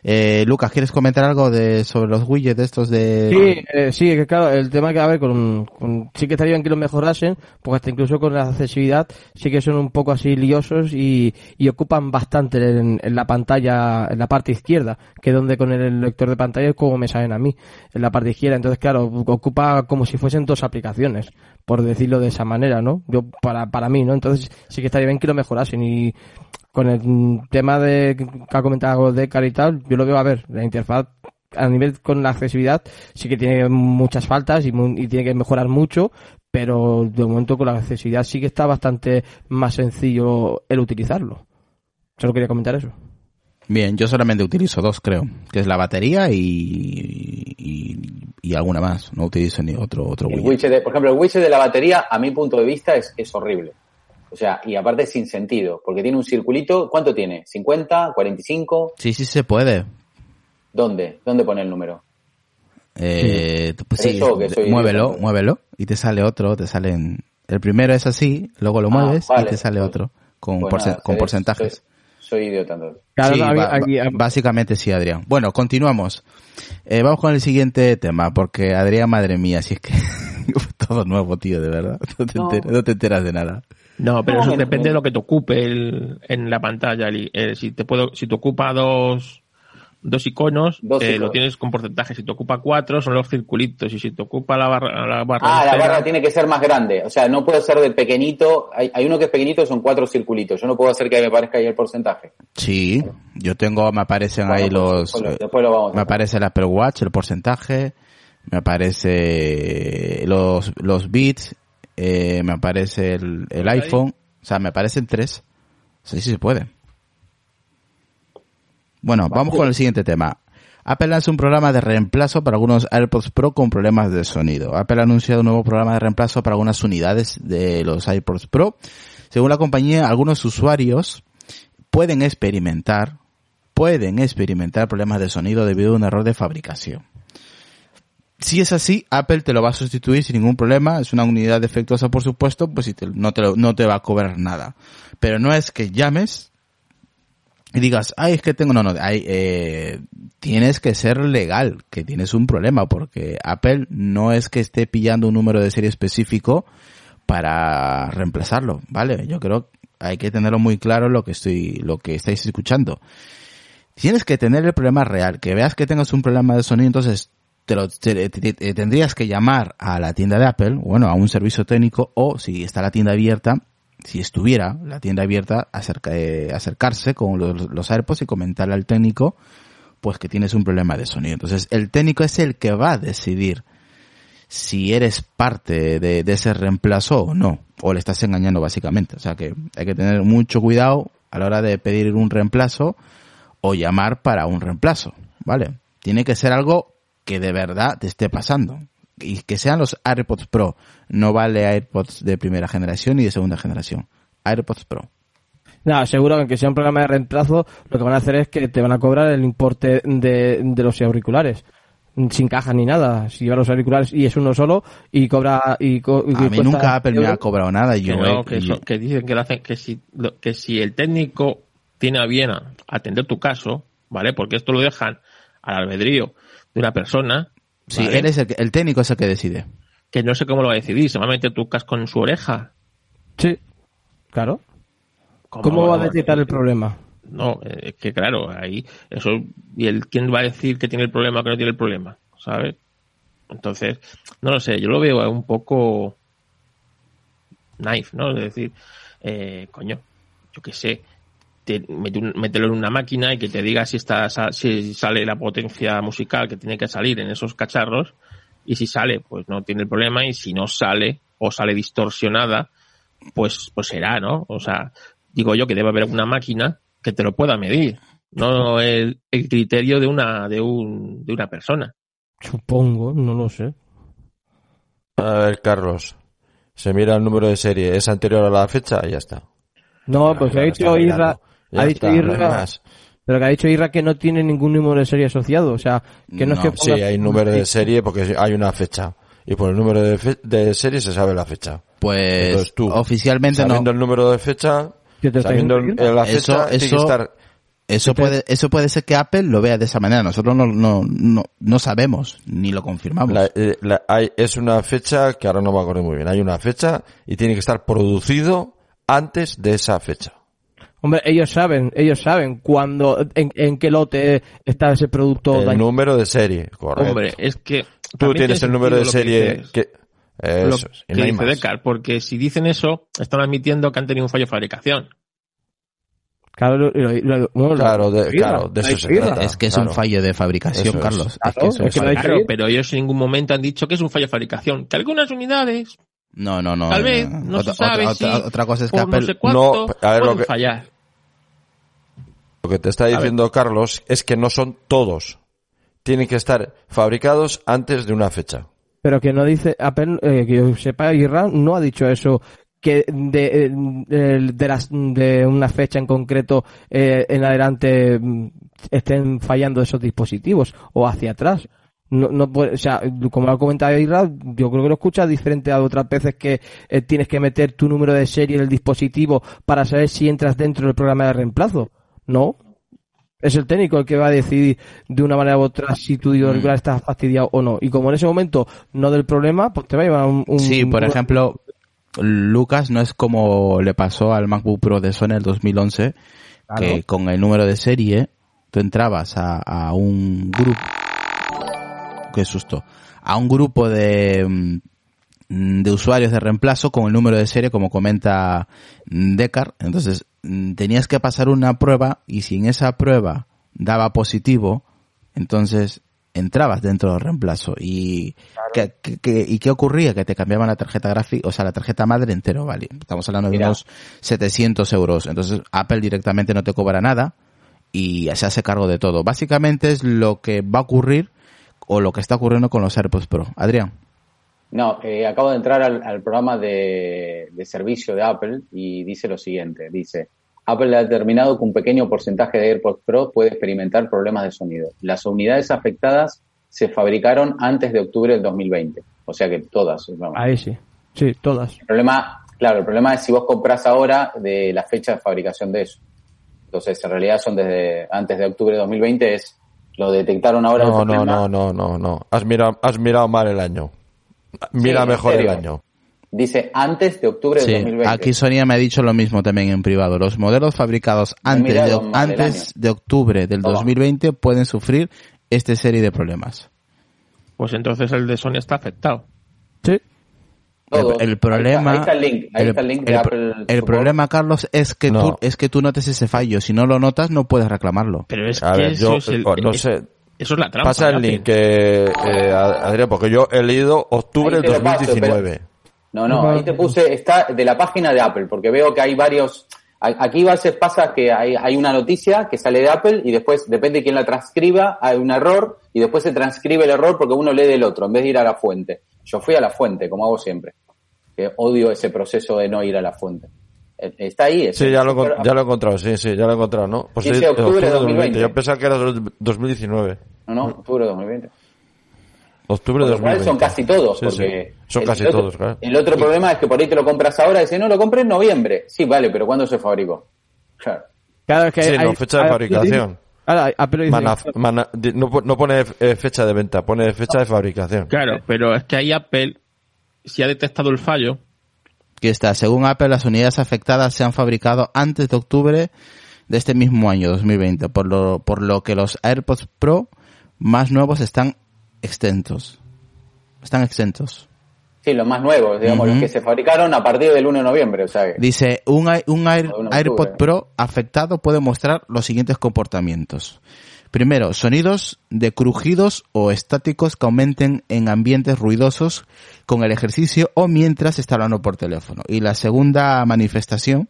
Eh, Lucas, ¿quieres comentar algo de sobre los widgets de estos de... Sí, eh, sí, que claro, el tema que a ver, con, sí que estaría bien que lo mejorasen, porque hasta incluso con la accesibilidad sí que son un poco así liosos y, ocupan bastante en, la pantalla, en la parte izquierda, que donde con el lector de pantalla es como me salen a mí, en la parte izquierda. Entonces, claro, ocupa como si fuesen dos aplicaciones, por decirlo de esa manera, ¿no? Yo, para, para mí, ¿no? Entonces sí que estaría bien que lo mejorasen y con el tema de que ha comentado Decar y tal, yo lo veo a ver, la interfaz a nivel con la accesibilidad sí que tiene muchas faltas y, mu- y tiene que mejorar mucho, pero de momento con la accesibilidad sí que está bastante más sencillo el utilizarlo. Solo quería comentar eso. Bien, yo solamente utilizo dos, creo, que es la batería y, y, y alguna más. No utilizo ni otro otro El widget. widget de- por ejemplo, el widget de la batería, a mi punto de vista, es, es horrible. O sea, y aparte es sin sentido, porque tiene un circulito, ¿cuánto tiene? ¿50? ¿45? Sí, sí se puede. ¿Dónde? ¿Dónde pone el número? Eh, pues sí, que soy muévelo, muévelo y te sale otro, te salen... El primero es así, luego lo Ah, mueves vale. y te sale otro con, Pues porce- nada, con porcentajes. Soy, soy idiota entonces. Claro, Sí, básicamente sí, Adrián. Bueno, continuamos. Eh, vamos con el siguiente tema, porque Adrián, madre mía, si es que todo nuevo, tío, de verdad. No te, No. enteras, no te enteras de nada. No, pero No, eso depende de lo que te ocupe el- en la pantalla. Eh, si te puedo, si te ocupa dos, dos iconos, Dos eh, lo tienes con porcentaje. Si te ocupa cuatro, son los circulitos. Y si te ocupa la barra, la barra Ah, la barra tiene que ser más grande. O sea, no puede ser de pequeñito. Hay, hay uno que es pequeñito, son cuatro circulitos. Yo no puedo hacer que me aparezca ahí el porcentaje. Sí, yo tengo, me aparecen Bueno, ahí pues, los, después lo- después lo vamos a me hacer. aparece el Apple Watch, el porcentaje, me aparece los, los bits, eh, me aparece el, el iPhone, o sea, me aparecen tres. Sí, sí se puede. Bueno, vamos con el siguiente tema. Apple lanza un programa de reemplazo para algunos AirPods Pro con problemas de sonido. Apple ha anunciado un nuevo programa de reemplazo para algunas unidades de los AirPods Pro. Según la compañía, algunos usuarios pueden experimentar, pueden experimentar problemas de sonido debido a un error de fabricación. Si es así, Apple te lo va a sustituir sin ningún problema. Es una unidad defectuosa, por supuesto, pues si te- no, te lo- no te va a cobrar nada. Pero no es que llames y digas, ay, es que tengo, no, no, ay, eh, tienes que ser legal, que tienes un problema, porque Apple no es que esté pillando un número de serie específico para reemplazarlo, ¿vale? Yo creo que hay que tenerlo muy claro lo que estoy, lo que estáis escuchando. Tienes que tener el problema real, que veas que tengas un problema de sonido, entonces te lo, te- te- tendrías que llamar a la tienda de Apple, bueno, a un servicio técnico, o si está la tienda abierta, si estuviera la tienda abierta, eh, acercarse con los, los AirPods y comentarle al técnico, pues que tienes un problema de sonido. Entonces, el técnico es el que va a decidir si eres parte de, de ese reemplazo o no, o le estás engañando básicamente. O sea que hay que tener mucho cuidado a la hora de pedir un reemplazo o llamar para un reemplazo, ¿vale? Tiene que ser algo que de verdad te esté pasando. Y que sean los AirPods Pro. No vale AirPods de primera generación ni de segunda generación. AirPods Pro. Nada, seguro que aunque sea un programa de reemplazo, lo que van a hacer es que te van a cobrar el importe de, de los auriculares. Sin caja ni nada. Si lleva los auriculares y es uno solo y cobra. Y, co- y A mí cuesta nunca Apple me ha cobrado nada. y que Yo no, que, eso- que dicen que lo hacen, que si, lo- que si el técnico tiene a bien atender tu caso, ¿vale? Porque esto lo dejan al albedrío de una persona, Sí, ¿vale? él es el, que- el técnico es el que decide. que no sé cómo lo va a decidir, se va a meter tu casco en su oreja. Sí, claro. ¿Cómo va a detectar el problema? No, eh, es que claro, ahí, eso, y el, ¿quién va a decir que tiene el problema o que no tiene el problema? ¿Sabes? Entonces, no lo sé, yo lo veo un poco knife, ¿no? Es decir, eh, coño, yo qué sé, te- mete un- mételo en una máquina y que te diga si está, sa- si sale la potencia musical que tiene que salir en esos cacharros, y si sale, pues no tiene el problema, y si no sale, o sale distorsionada, pues, pues será, ¿no? O sea, digo yo que debe haber una máquina que te lo pueda medir, no el, el criterio de una, de un, de una persona. Supongo, no lo sé. A ver, Carlos. Se mira el número de serie, es anterior a la fecha y ya está. No, pues Claro, dicho mirando. Ya ha dicho está, no hay Irra, más. pero que ha dicho Irra que no tiene ningún número de serie asociado, o sea, que no, es No, que Sí, hay número de serie porque hay una fecha. Y por el número de, fe- de serie se sabe la fecha. Pues Entonces tú, oficialmente no. Sabiendo el número de fecha, ¿Qué te está sabiendo diciendo? el- la Eso- fecha, tiene que eso- estar... Eso puede, eso puede ser que Apple lo vea de esa manera. Nosotros no, no, no, no sabemos, ni lo confirmamos. la- eh, la- hay, es una fecha que ahora no me acuerdo muy bien. Hay una fecha y tiene que estar producido antes de esa fecha. Hombre, ellos saben, ellos saben cuándo, en, en qué lote está ese producto el dañado. número de serie, correcto. Hombre, es que... Tú tienes tiene el número de lo que serie que... lo Eso es, y que no dice. Decar, porque si dicen eso, están admitiendo que han tenido un fallo de fabricación. Claro, lo- lo- lo- bueno, lo- Claro, de, claro, de eso se trata. es que es claro. un fallo de fabricación, Eso es. Carlos. Es Claro, que eso es es que lo dicho Claro, pero ellos en ningún momento han dicho que es un fallo de fabricación. Que algunas unidades, No, no, no. tal vez, no. se sabe otra- si otra- otra cosa es que no sé cuánto a ver, lo que- fallar. Lo que te está diciendo Carlos es que no son todos. Tienen que estar fabricados antes de una fecha. Pero que no dice, Apple, eh, que yo sepa, Irra no ha dicho eso, que de, eh, de, de las, de una fecha en concreto eh, en adelante mm, estén fallando esos dispositivos o hacia atrás. No, no puede, o sea, como ha comentado Irra, yo creo que lo escuchas diferente a otras veces que eh, tienes que meter tu número de serie del dispositivo para saber si entras dentro del programa de reemplazo. No, es el técnico el que va a decidir de una manera u otra si tu auricular está fastidiado o no. Y como en ese momento no del problema, pues te va a llevar un... un- Sí, por un- ejemplo, Lucas no es como le pasó al MacBook Pro de Sony el 2011, Claro. que con el número de serie tú entrabas a, a un grupo, qué susto, a un grupo de, mm, de usuarios de reemplazo con el número de serie, como comenta mm, Decar. Entonces, mm, tenías que pasar una prueba y si en esa prueba daba positivo, entonces entrabas dentro del reemplazo. ¿Y, ¿qué, qué- qué- ¿y qué ocurría? Que te cambiaban la tarjeta gráfica, o sea, la tarjeta madre entero, ¿vale? Estamos hablando de unos 700 euros. Entonces, Apple directamente no te cobra nada y se hace cargo de todo. Básicamente es lo que va a ocurrir o lo que está ocurriendo con los AirPods Pro. Adrián. No, eh, acabo de entrar al, al programa de, de servicio de Apple y dice lo siguiente, dice, Apple ha determinado que un pequeño porcentaje de AirPods Pro puede experimentar problemas de sonido. Las unidades afectadas se fabricaron antes de octubre del 2020, o sea que todas. vamos. Ahí sí. Sí, todas. El problema, claro, el problema es si vos compras ahora de la fecha de fabricación de eso. Entonces, en realidad son desde antes de octubre de 2020, es lo detectaron ahora. No, no, no, no, no, no. Has mirado, has mirado mal el año. Mira mejor el año. Dice antes de octubre Sí, del 2020. aquí Sonia me ha dicho lo mismo también en privado. Los modelos fabricados antes, de, antes de octubre del Toma. 2020 pueden sufrir esta serie de problemas. Pues entonces el de Sony está afectado. Sí. El, el problema, Ahí está, ahí está el link, ahí el- está el link de el- Apple. el problema, Carlos, es que No. tú, es que tú notes ese fallo. Si no lo notas, no puedes reclamarlo. Pero es A que ver, eso yo es el- oh, no es- sé. Eso es la trampa. Pasa el Apple. link, eh, eh, Adrián, porque yo he leído octubre del te lo paso, 2019. No, no, ahí te puse, está de la página de Apple, porque veo que hay varios, aquí a veces pasa que hay, hay una noticia que sale de Apple y después, depende de quién la transcriba, hay un error y después se transcribe el error porque uno lee del otro, en vez de ir a la fuente. Yo fui a la fuente, como hago siempre, que odio ese proceso de no ir a la fuente. Eh, Está ahí. ese- Sí, ya lo, ya lo he encontrado, sí, sí, ya lo he encontrado, ¿no? Pues Dice sí, octubre de 2020. Yo pensaba que era dos- 2019. No, no, octubre de 2020. Octubre de Por lo cual 2020. son casi todos, Sí, porque sí. Son casi otro- todos, claro. El otro problema es que por ahí te lo compras ahora y dices, no, lo compré en noviembre. Sí, vale, pero ¿cuándo se fabricó? Claro. Claro, es que Sí, hay- no, fecha de hay- fabricación. Ahora, Apple dice, mana- no pone eh, fecha de venta, pone fecha de fabricación. Claro, pero es que ahí Apple, si ha detectado el fallo, que está, según Apple, las unidades afectadas se han fabricado antes de octubre de este mismo año, 2020, por lo, por lo que los AirPods Pro más nuevos están exentos. Están exentos. Sí, los más nuevos, digamos, los que se fabricaron a partir del 1 de noviembre. O sea, Dice, un, un Air- un AirPod. Pro afectado puede mostrar los siguientes comportamientos. Primero, sonidos de crujidos o estáticos que aumenten en ambientes ruidosos con el ejercicio o mientras está hablando por teléfono. Y la segunda manifestación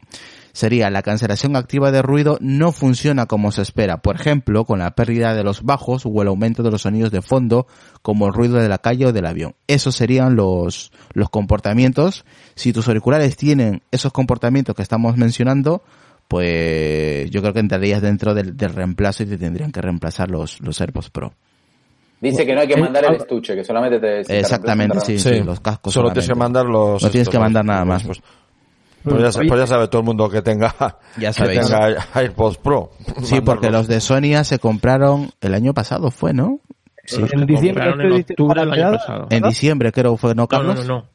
sería la cancelación activa de ruido no funciona como se espera. Por ejemplo, con la pérdida de los bajos o el aumento de los sonidos de fondo como el ruido de la calle o del avión. Esos serían los, los comportamientos. Si tus auriculares tienen esos comportamientos que estamos mencionando, pues yo creo que entrarías dentro del, del reemplazo y te tendrían que reemplazar los, los AirPods Pro. dice que no hay que Eh, mandar el estuche, que solamente te... si Exactamente, sí, sí, los cascos. Solo tienes que solamente. mandar los... No tienes que mandar nada más. Pues, pues ya, pues ya sabe todo el mundo que tenga, Ya que tenga AirPods Pro. Sí, porque los de Sonia se compraron el año pasado, fue, ¿no? Sí, en diciembre compraron ¿qué en octubre del año pasado. En diciembre, creo, fue, ¿no, No, no, Carlos? no, no.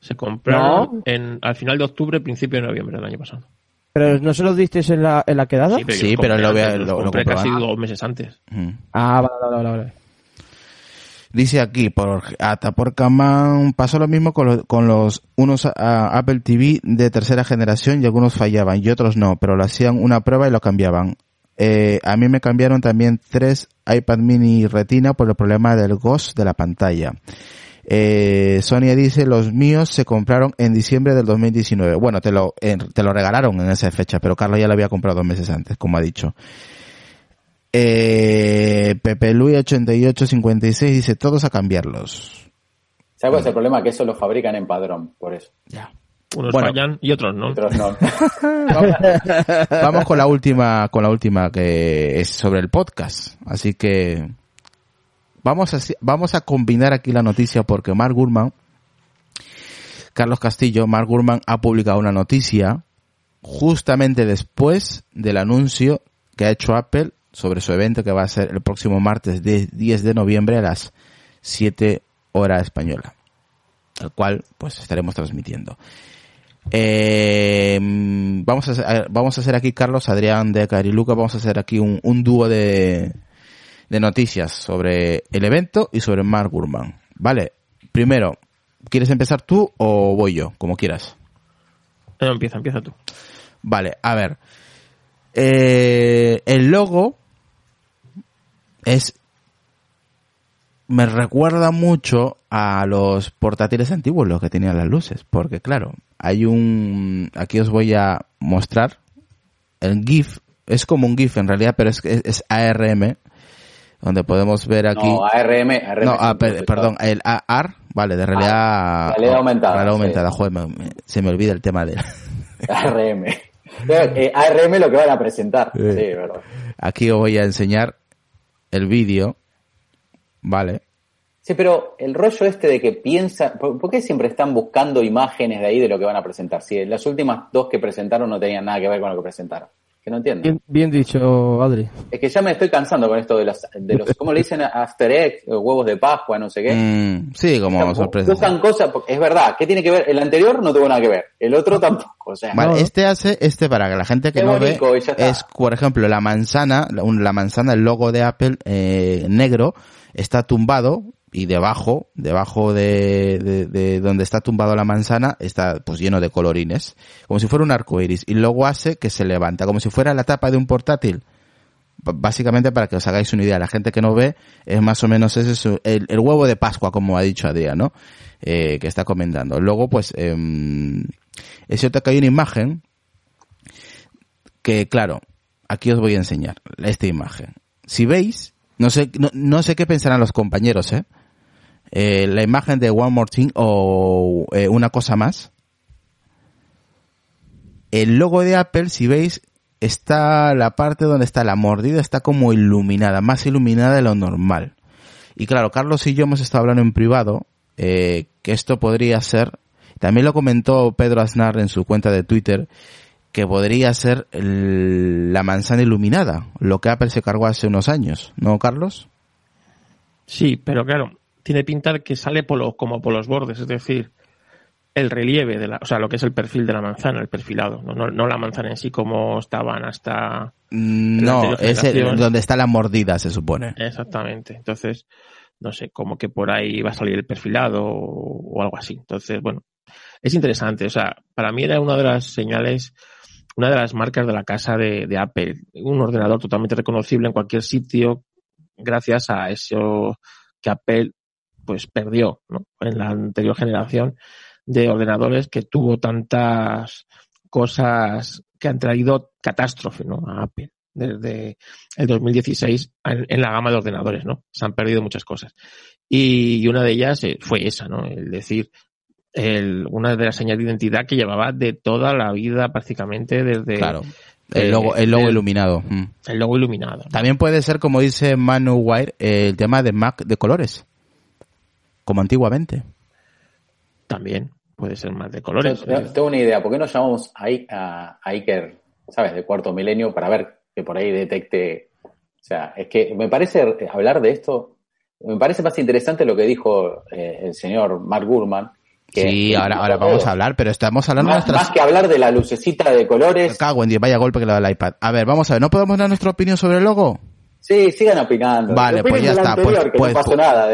Se compraron en, al final de octubre, principio de noviembre del año pasado. Pero no se los disteis en la, en la quedada. Sí, pero, Sí, pero compré lo lo- lo compré comprobar. casi dos meses antes. Ah, vale, vale, vale, vale. Dice aquí, por hasta por Camán, pasó lo mismo con, lo- con los unos ah, Apple TV de tercera generación y algunos fallaban y otros no, pero lo hacían una prueba y lo cambiaban. Eh, a mí me cambiaron también tres iPad mini retina por el problema del ghost de la pantalla. Eh, Sonia dice, los míos se compraron en diciembre del 2019. Bueno, te lo, en- te lo regalaron en esa fecha, pero Carlos ya lo había comprado dos meses antes, como ha dicho. Eh, Pepe Luis 8856 dice, todos a cambiarlos. ¿Sabes cuál es el problema? Que eso lo fabrican en padrón, por eso. Unos Bueno. fallan y otros no. Otros no. Vamos con la última, con la última que es sobre el podcast. Así que vamos a, vamos a combinar aquí la noticia porque Mark Gurman, Carlos Castillo, Mark Gurman ha publicado una noticia justamente después del anuncio que ha hecho Apple sobre su evento que va a ser el próximo martes de 10 de noviembre a las 7 hora española, al cual pues estaremos transmitiendo. Eh, vamos a hacer, vamos a hacer aquí Carlos, Adrián de Cariluca, vamos a hacer aquí un, un dúo de, de noticias sobre el evento y sobre Mark Gurman. Vale, primero, ¿quieres empezar tú o voy yo? Como quieras. No, empieza, empieza tú. Vale, a ver. Eh, el logo es me recuerda mucho a los portátiles antiguos, los que tenían las luces, porque claro, hay un, aquí os voy a mostrar el GIF, es como un GIF en realidad, pero es, es, ARM, donde podemos ver aquí. No, ARM, ARM no, ah, perdón, el AR, vale, de realidad, ah, realidad aumentada. Realidad aumentada, joder, me, me, se me olvida el tema de ARM. Eh, ARM lo que van a presentar, sí, verdad. Aquí os voy a enseñar el vídeo Vale. Sí, pero el rollo este de que piensa, ¿por qué siempre están buscando imágenes de ahí de lo que van a presentar? Si las últimas dos que presentaron no tenían nada que ver con lo que presentaron. Que no entiendo. Bien, bien dicho, Adri. Es que ya me estoy cansando con esto de los, de los ¿cómo le dicen? After eggs, huevos de Pascua, no sé qué. Mm, sí, como sorpresa. Buscan cosas, es verdad, ¿qué tiene que ver? El anterior no tuvo nada que ver, el otro tampoco. O sea, vale, este hace, este para que la gente que no ve, es, por ejemplo, la manzana, la manzana, el logo de Apple eh, negro, está tumbado y debajo, debajo de, de, donde está tumbado la manzana, está pues lleno de colorines, como si fuera un arco iris, y luego hace que se levanta, como si fuera la tapa de un portátil. Básicamente para que os hagáis una idea, la gente que no ve es más o menos ese el, el huevo de Pascua, como ha dicho Adrián, ¿no? Eh, que está comentando. Luego, pues, eh, es cierto que hay una imagen que, claro, aquí os voy a enseñar esta imagen. Si veis, no sé, no, no sé qué pensarán los compañeros, ¿eh? ¿Eh? la imagen de One More Thing o eh, una cosa más. El logo de Apple, si veis, está la parte donde está la mordida, está como iluminada, más iluminada de lo normal. Y claro, Carlos y yo hemos estado hablando en privado eh, que esto podría ser, también lo comentó Pedro Aznar en su cuenta de Twitter, que podría ser la manzana iluminada, lo que Apple se cargó hace unos años, ¿no, Carlos? Sí, pero claro, tiene pinta de que sale por como por los bordes, es decir, el relieve de la, o sea, lo que es el perfil de la manzana, el perfilado, no, no, la manzana en sí como estaban hasta. No, es donde está la mordida, se supone. Exactamente. Entonces, no sé, como que por ahí va a salir el perfilado o, o algo así. Entonces, bueno, es interesante. O sea, para mí era una de las señales una de las marcas de la casa de, Apple, un ordenador totalmente reconocible en cualquier sitio gracias a eso que Apple pues perdió en la anterior generación de ordenadores que tuvo tantas cosas que han traído catástrofe ¿no? a Apple desde el 2016 en, la gama de ordenadores, ¿no? Se han perdido muchas cosas. Y, una de ellas eh, fue esa, ¿no? El decir, el, una de las señales de identidad que llevaba de toda la vida prácticamente desde... Claro. El logo, el logo iluminado. Mm. El logo iluminado. También puede ser, como dice Manu Wire, el tema de Mac de colores. Como antiguamente. También puede ser más de colores. tengo una idea. ¿Por qué no llamamos a, a, Iker, ¿sabes? De cuarto milenio para ver que por ahí detecte. O sea, es que me parece hablar de esto. Me parece más interesante lo que dijo eh, el señor Mark Gurman, sí, ahora, ahora vamos a hablar, pero estamos hablando más, de nuestras... Más que hablar de la lucecita de colores. Cago en vaya golpe que le da el iPad. A ver, vamos a ver, ¿no podemos dar nuestra opinión sobre el logo? Sí, sigan opinando. Vale, pues ya está. Pues, pues, pues,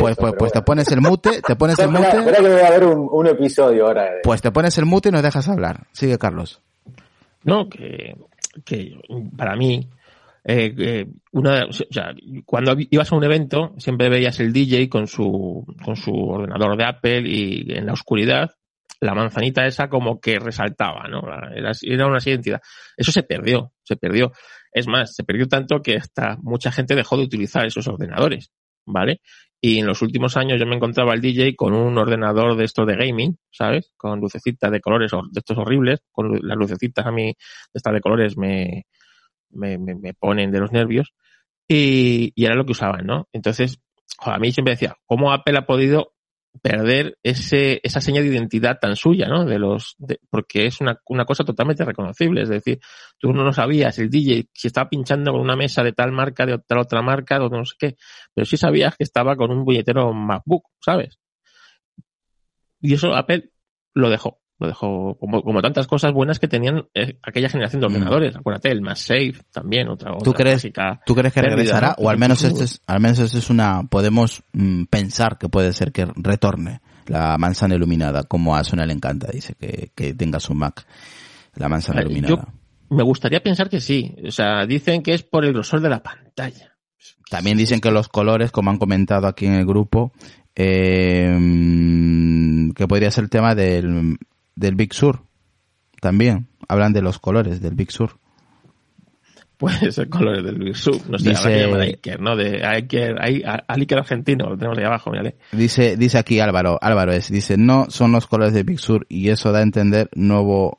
pues, pues, pues, te pones el mute, te pones el mute. Espera que voy a ver un, un episodio ahora. Pues te pones el mute y nos dejas hablar. Sigue, Carlos. No, que, que para mí, eh, eh, una, o sea, cuando ibas a un evento, siempre veías el DJ con su, con su ordenador de Apple y en la oscuridad, la manzanita esa como que resaltaba, ¿no? Era, era una identidad. Eso se perdió, se perdió. Es más, se perdió tanto que hasta mucha gente dejó de utilizar esos ordenadores, ¿vale? Y en los últimos años yo me encontraba al DJ con un ordenador de esto de gaming, ¿sabes? Con lucecitas de colores, de estos horribles, con las lucecitas a mí de estas de colores me, me, me, ponen de los nervios. Y, y, era lo que usaban, ¿no? Entonces, a mí siempre decía, ¿cómo Apple ha podido perder ese, esa seña de identidad tan suya, ¿no? De los, de, porque es una, una cosa totalmente reconocible. Es decir, tú no sabías, el DJ, si estaba pinchando con una mesa de tal marca, de otra otra marca, o no sé qué, pero sí sabías que estaba con un billetero MacBook, ¿sabes? Y eso Apple lo dejó. Lo dejó como, como tantas cosas buenas que tenían eh, aquella generación de Mm. ordenadores. Acuérdate, el más safe también, otra, ¿Tú otra crees, clásica ¿Tú crees que regresará? ¿no? O al menos este es, al menos este es una, podemos mm, pensar que puede ser que retorne la manzana iluminada, como a Sona le encanta, dice que, que tenga su Mac, la manzana iluminada. Yo me gustaría pensar que sí. O sea, dicen que es por el grosor de la pantalla. También dicen que los colores, como han comentado aquí en el grupo, eh, mm, que podría ser el tema del, del Big Sur. También hablan de los colores del Big Sur. Pues el color del Big Sur. No sé, Dice- habrá que llamar a Iker, ¿no? De Iker, a- al Iker argentino, lo tenemos ahí abajo, mírale. Dice, dice aquí Álvaro, Álvaro es, dice, no son los colores de Big Sur y eso da a entender nuevo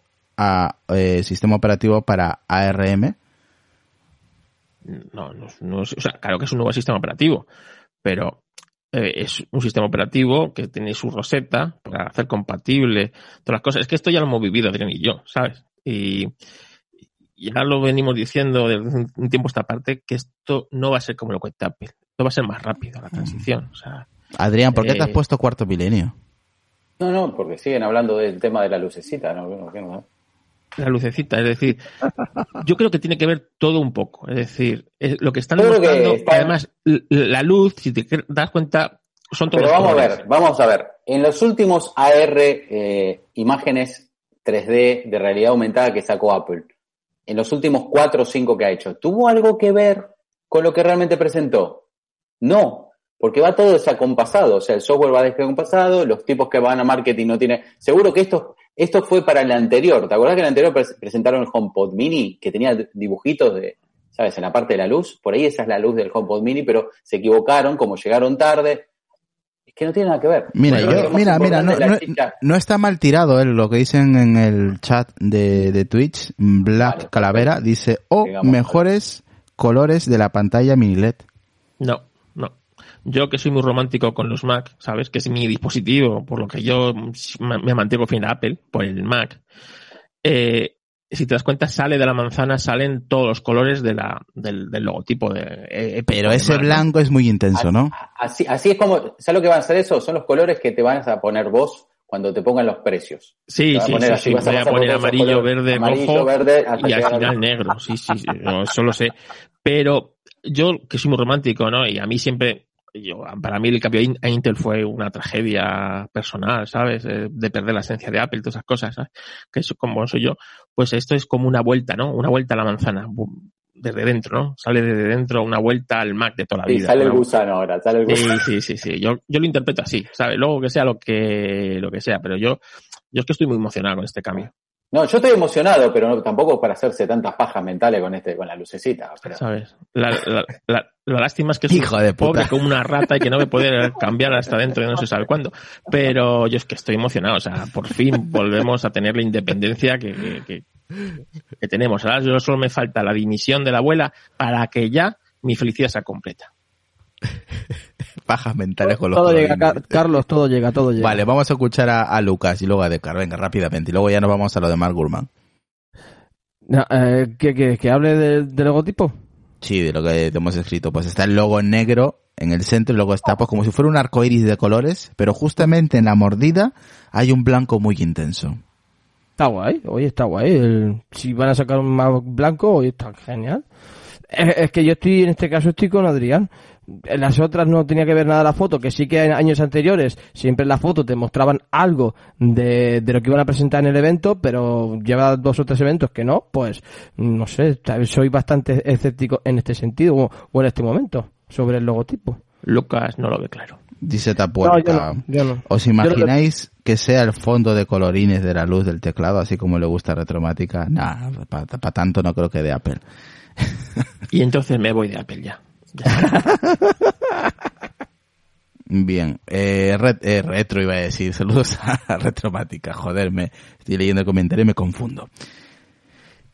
eh, sistema operativo para ARM. No, no, no o sea, claro que es un nuevo sistema operativo, pero eh, es un sistema operativo que tiene su roseta para hacer compatible todas las cosas. Es que esto ya lo hemos vivido, Adrián y yo, ¿sabes? Y ya lo venimos diciendo desde un un tiempo a esta parte que esto no va a ser como lo cuenta Apple. Esto va a ser más rápido la transición. O sea, Adrián, ¿por qué te has Eh, puesto cuarto milenio? No, no, porque siguen hablando del tema de la lucecita, ¿no? No, no, no. La lucecita, es decir, yo creo que tiene que ver todo un poco. Es decir, es lo que están creo que demostrando, además, la luz, si te das cuenta, son todos Pero vamos a ver, vamos a ver. En los últimos AR eh, imágenes 3D de realidad aumentada que sacó Apple, en los últimos 4 o 5 que ha hecho, ¿tuvo algo que ver con lo que realmente presentó? No, porque va todo desacompasado. O sea, el software va desacompasado, los tipos que van a marketing no tienen. Seguro que esto, esto fue para el anterior. ¿Te acuerdas que el anterior pres- presentaron el HomePod Mini que tenía dibujitos de, ¿sabes? En la parte de la luz. Por ahí esa es la luz del HomePod Mini, pero se equivocaron, como llegaron tarde. Es que no tiene nada que ver. Mira, Bueno, yo, mira, mira, no, está mal tirado eh, lo que dicen en el chat de, de Twitch. Black Vale, Calavera dice, o Digamos, mejores colores de la pantalla mini LED. No. Yo que soy muy romántico con los Mac, ¿sabes? Que es mi dispositivo, por lo que yo me mantengo fiel a Apple, por el Mac. Eh, si te das cuenta, sale de la manzana, salen todos los colores de la, del, del logotipo de eh, Pero de ese Mac, ¿no? blanco es muy intenso, ¿no? Así, así es como, ¿sabes lo que van a hacer eso? Son los colores que te vas a poner vos cuando te pongan los precios. Sí, sí, poner sí, vas Voy a poner amarillo, colores. verde, Amarillo, rojo verde, y al final negro. Sí, sí, sí, eso lo sé. Pero yo, que soy muy romántico, ¿no? Y a mí siempre, yo, para mí el cambio a Intel fue una tragedia personal, ¿sabes? Eh, De perder la esencia de Apple, todas esas cosas, ¿sabes? Que eso, como soy yo, pues esto es como una vuelta, ¿no? Una vuelta a la manzana, desde dentro, ¿no? Sale desde dentro una vuelta al Mac de toda la Sí, vida. sale el Una- gusano ahora, sale el gusano. Sí, sí, sí, sí. Yo, yo lo interpreto así, ¿sabes? Luego que sea lo que, lo que sea, pero yo, yo es que estoy muy emocionado con este cambio. No, yo estoy emocionado, pero no, tampoco para hacerse tantas pajas mentales con este, con la lucecita. pero- ¿sabes? La, la, la, la lástima es que es Hijo de puta. pobre como una rata y que no me puede cambiar hasta dentro de no se sabe cuándo. Pero yo es que estoy emocionado, o sea, por fin volvemos a tener la independencia que, que, que- que tenemos. Ahora yo solo me falta la dimisión de la abuela para que ya mi felicidad sea completa. Pajas mentales con los Todo llega. Car- Carlos, todo llega, todo llega. Vale, vamos a escuchar a, a Lucas y luego a Decar. Venga, rápidamente. Y luego ya nos vamos a lo de Mark Gurman. No, eh, ¿que, que, que hable de- del logotipo? Sí, de lo que te hemos escrito. Pues está el logo negro en el centro y luego está pues como si fuera un arco iris de colores, pero justamente en la mordida hay un blanco muy intenso. Está guay, oye, está guay. El- si van a sacar un más blanco, oye, está genial. Es, es que yo estoy, en este caso, estoy con Adrián. En las otras no tenía que ver nada la foto, que sí que en años anteriores siempre en la foto te mostraban algo de, de lo que iban a presentar en el evento, pero lleva dos o tres eventos que no, pues no sé, soy bastante escéptico en este sentido o, o en este momento sobre el logotipo. Lucas no lo ve claro. Dice No, Tapuerta. yo no, yo no. ¿Os Yo lo que- imagináis que sea el fondo de colorines de la luz del teclado, así como le gusta Retromática? Nah, para tanto no creo que de Apple. Y entonces me voy de Apple ya. Bien, eh, eh, retro iba a decir, saludos a Retromática, joderme, estoy leyendo el comentario y me confundo.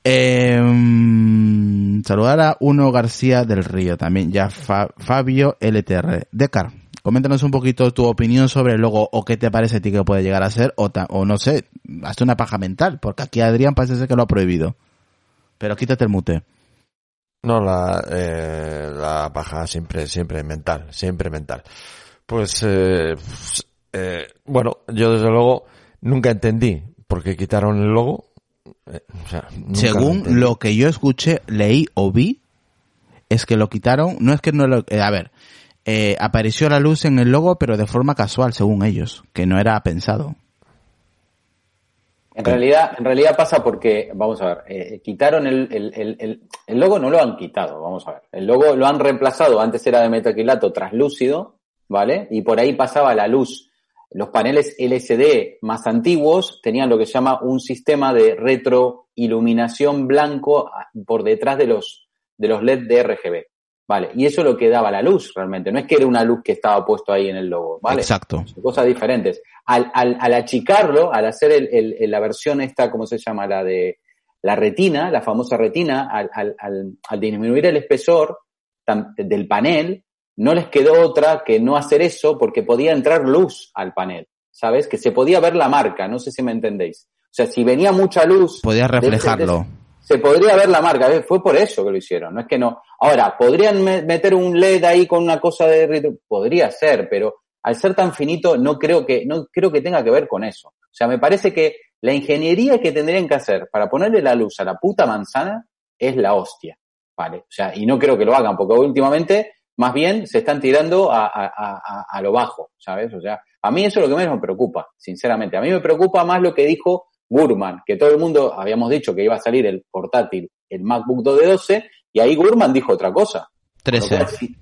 Mm, saludar a Uno García del Río, también ya Fa- Fabio LTR. Decar, coméntanos un poquito tu opinión sobre el logo o qué te parece a ti que puede llegar a ser o no sé, hazte una paja mental, porque aquí Adrián parece ser que lo ha prohibido. Pero quítate el mute. No, la, eh, la paja siempre, siempre mental, siempre mental. Pues, eh, eh, bueno, yo desde luego nunca entendí porque quitaron el logo. Eh, o sea, nunca lo Según lo que yo escuché, leí o vi, es que lo quitaron, no es que no lo, eh, a ver, eh, apareció la luz en el logo, pero de forma casual, según ellos, que no era pensado. En realidad, en realidad pasa porque, vamos a ver, eh, quitaron el, el, el, el, logo, no lo han quitado, vamos a ver. El logo lo han reemplazado, antes era de metacrilato translúcido, ¿vale? Y por ahí pasaba la luz. Los paneles LCD más antiguos tenían lo que se llama un sistema de retroiluminación blanco a- por detrás de los, de los LED de RGB, ¿vale? Y eso lo que daba la luz realmente, no es que era una luz que estaba puesto ahí en el logo, ¿vale? Exacto. Son cosas diferentes. Al, al, al achicarlo, al hacer el, la versión esta, ¿cómo se llama? La de la retina, la famosa retina, al, al, al, disminuir el espesor tam- del panel, no les quedó otra que no hacer eso porque podía entrar luz al panel, ¿sabes? Que se podía ver la marca, no sé si me entendéis. O sea, si venía mucha luz... De- de- reflejarlo. Se podría ver la marca, ¿ves? fue por eso que lo hicieron, no es que no. Ahora, ¿podrían me- meter un LED ahí con una cosa de? Podría ser, pero al ser tan finito no creo que, no creo que tenga que ver con eso. O sea, me parece que la ingeniería que tendrían que hacer para ponerle la luz a la puta manzana es la hostia, ¿vale? O sea, y no creo que lo hagan, porque últimamente más bien se están tirando a, a, a, a lo bajo, ¿sabes? O sea, a mí eso es lo que menos me preocupa, sinceramente. A mí me preocupa más lo que dijo Gurman, que todo el mundo habíamos dicho que iba a salir el portátil, el MacBook 2 de 12, y ahí Gurman dijo otra cosa. Con lo 13. cual, sí.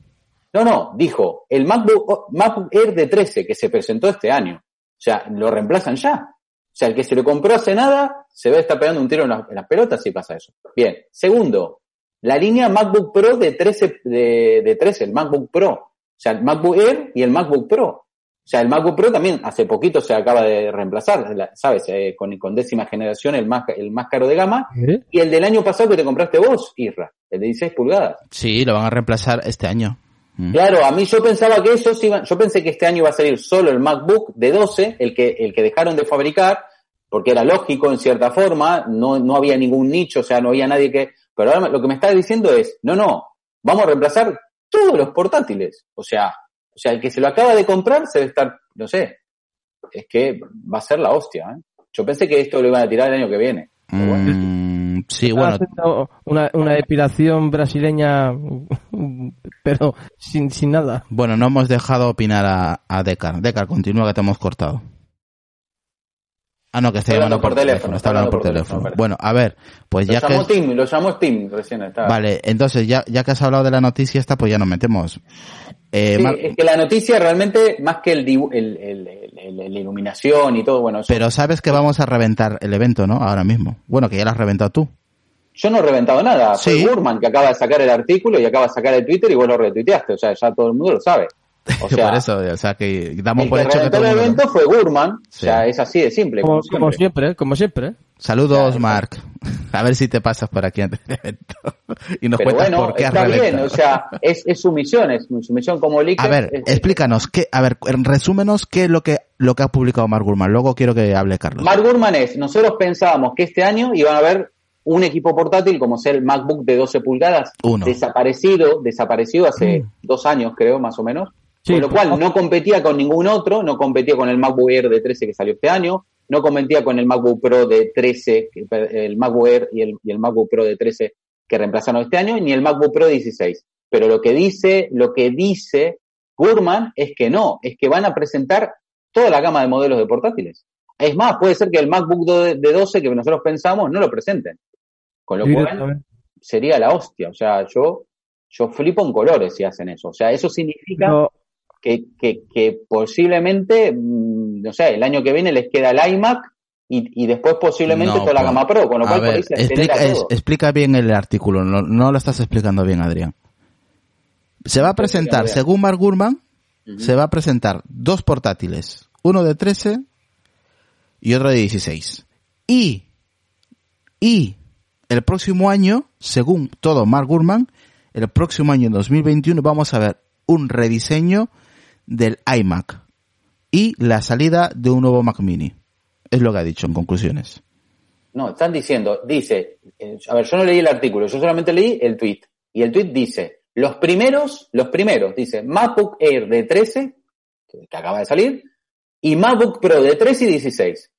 No, no, dijo el MacBook, oh, MacBook Air de 13 que se presentó este año. O sea, lo reemplazan ya. O sea, el que se lo compró hace nada se ve está pegando un tiro en, las- en las pelotas si pasa eso. Bien. Segundo, la línea MacBook Pro de 13, de, de 13, el MacBook Pro. O sea, el MacBook Air y el MacBook Pro. O sea, el MacBook Pro también hace poquito se acaba de reemplazar, la- ¿sabes? Eh, con, con décima generación, el más, el más caro de gama. ¿Eh? Y el del año pasado que te compraste vos, Isra, el de 16 pulgadas. Sí, lo van a reemplazar este año. Mm. Claro, a mí yo pensaba que eso sí iba- yo pensé que este año iba a salir solo el MacBook de 12, el que, el que dejaron de fabricar, porque era lógico en cierta forma, no, no había ningún nicho, o sea, no había nadie que, pero ahora lo que me está diciendo es, no, no, vamos a reemplazar todos los portátiles. O sea, o sea, el que se lo acaba de comprar se debe estar, no sé, es que va a ser la hostia, ¿eh? Yo pensé que esto lo iban a tirar el año que viene. Mm, sí, bueno, una, una depilación brasileña, pero sin, sin nada. bueno, no hemos dejado opinar a, a Decar. Decar, continúa que te hemos cortado. Ah, no, que está hablando por por teléfono. teléfono, Está hablando por teléfono. teléfono, Bueno, a ver, pues Lo ya que... Tim, lo llamó Tim recién. Estaba. Vale, entonces ya, ya que has hablado de la noticia esta, pues ya nos metemos. Eh, Sí, Mar- es que la noticia realmente, más que el, la iluminación y todo, bueno, eso- pero sabes que vamos a reventar el evento, ¿no? Ahora mismo. Bueno, que ya lo has reventado tú. yo no he reventado nada. Sí. Fue Gurman que acaba de sacar el artículo y acaba de sacar el Twitter y vos lo retuiteaste. O sea, ya todo el mundo lo sabe. O sea, por eso, o sea, que damos el por que hecho que todo el mundo... evento fue Gurman. O Sí. sea, es así de simple. Como, Como, como siempre. siempre, ¿eh? como siempre. ¿eh? Saludos, Mark. A ver si te pasas por aquí antes del evento. Y nos Pero cuentas bueno, por qué has está bien. reventado. O sea, es, es su misión. Es su misión como líder. A ver, es- explícanos, qué, a ver, resúmenos qué es lo que, lo que ha publicado Mark Gurman. Luego quiero que hable Carlos. Mark Gurman es, nosotros pensábamos que este año iban a haber un equipo portátil como ser el MacBook de 12 pulgadas, Uno. desaparecido, desaparecido hace dos años creo más o menos, Sí, con lo cual no competía con ningún otro, no competía con el MacBook Air de 13 que salió este año, no competía con el MacBook Pro de 13, que- el MacBook Air y el, y el MacBook Pro de 13 que reemplazaron este año, ni el MacBook Pro de 16. Pero lo que dice, lo que dice Gurman es que no, es que van a presentar toda la gama de modelos de portátiles. Es más, puede ser que el MacBook de 12 que nosotros pensamos no lo presenten. Con lo cual sería la hostia. O sea, yo, yo flipo en colores si hacen eso. O sea, eso significa No, que, que, que posiblemente, mm, no sé, el año que viene les queda el iMac y, y después posiblemente No, toda la pues, gama Pro, con lo cual por ver, se explica, es- explica bien el artículo, no, no lo estás explicando bien, Adrián. Se va a presentar, Adrián. según Mark Gurman, se va a presentar dos portátiles, uno de 13 y otro de 16. Y, y el próximo año, según todo Mark Gurman, el próximo año, en 2021, vamos a ver un rediseño del iMac y la salida de un nuevo Mac mini. Es lo que ha dicho en conclusiones. No, están diciendo, dice, eh, a ver, yo no leí el artículo, yo solamente leí el tweet. Y el tweet dice, los primeros, los primeros, dice, MacBook Air de 13, que, acaba de salir, y MacBook Pro de 13 y 16.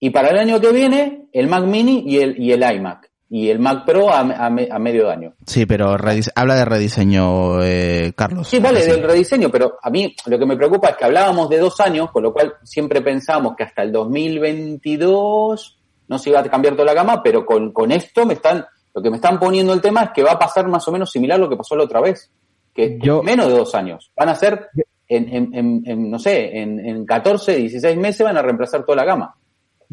Y para el año que viene, el Mac Mini y el, y el iMac. Y el Mac Pro a, a, a medio año. Sí, pero habla de rediseño, eh, Carlos. Sí, vale, del rediseño, pero a mí lo que me preocupa es que hablábamos de dos años, con lo cual siempre pensábamos que hasta el 2022 no se iba a cambiar toda la gama, pero con, con esto me están, lo que me están poniendo el tema es que va a pasar más o menos similar a lo que pasó la otra vez, que Yo, menos de dos años. Van a ser, en, en, en, en no sé, en, en 14, 16 meses van a reemplazar toda la gama.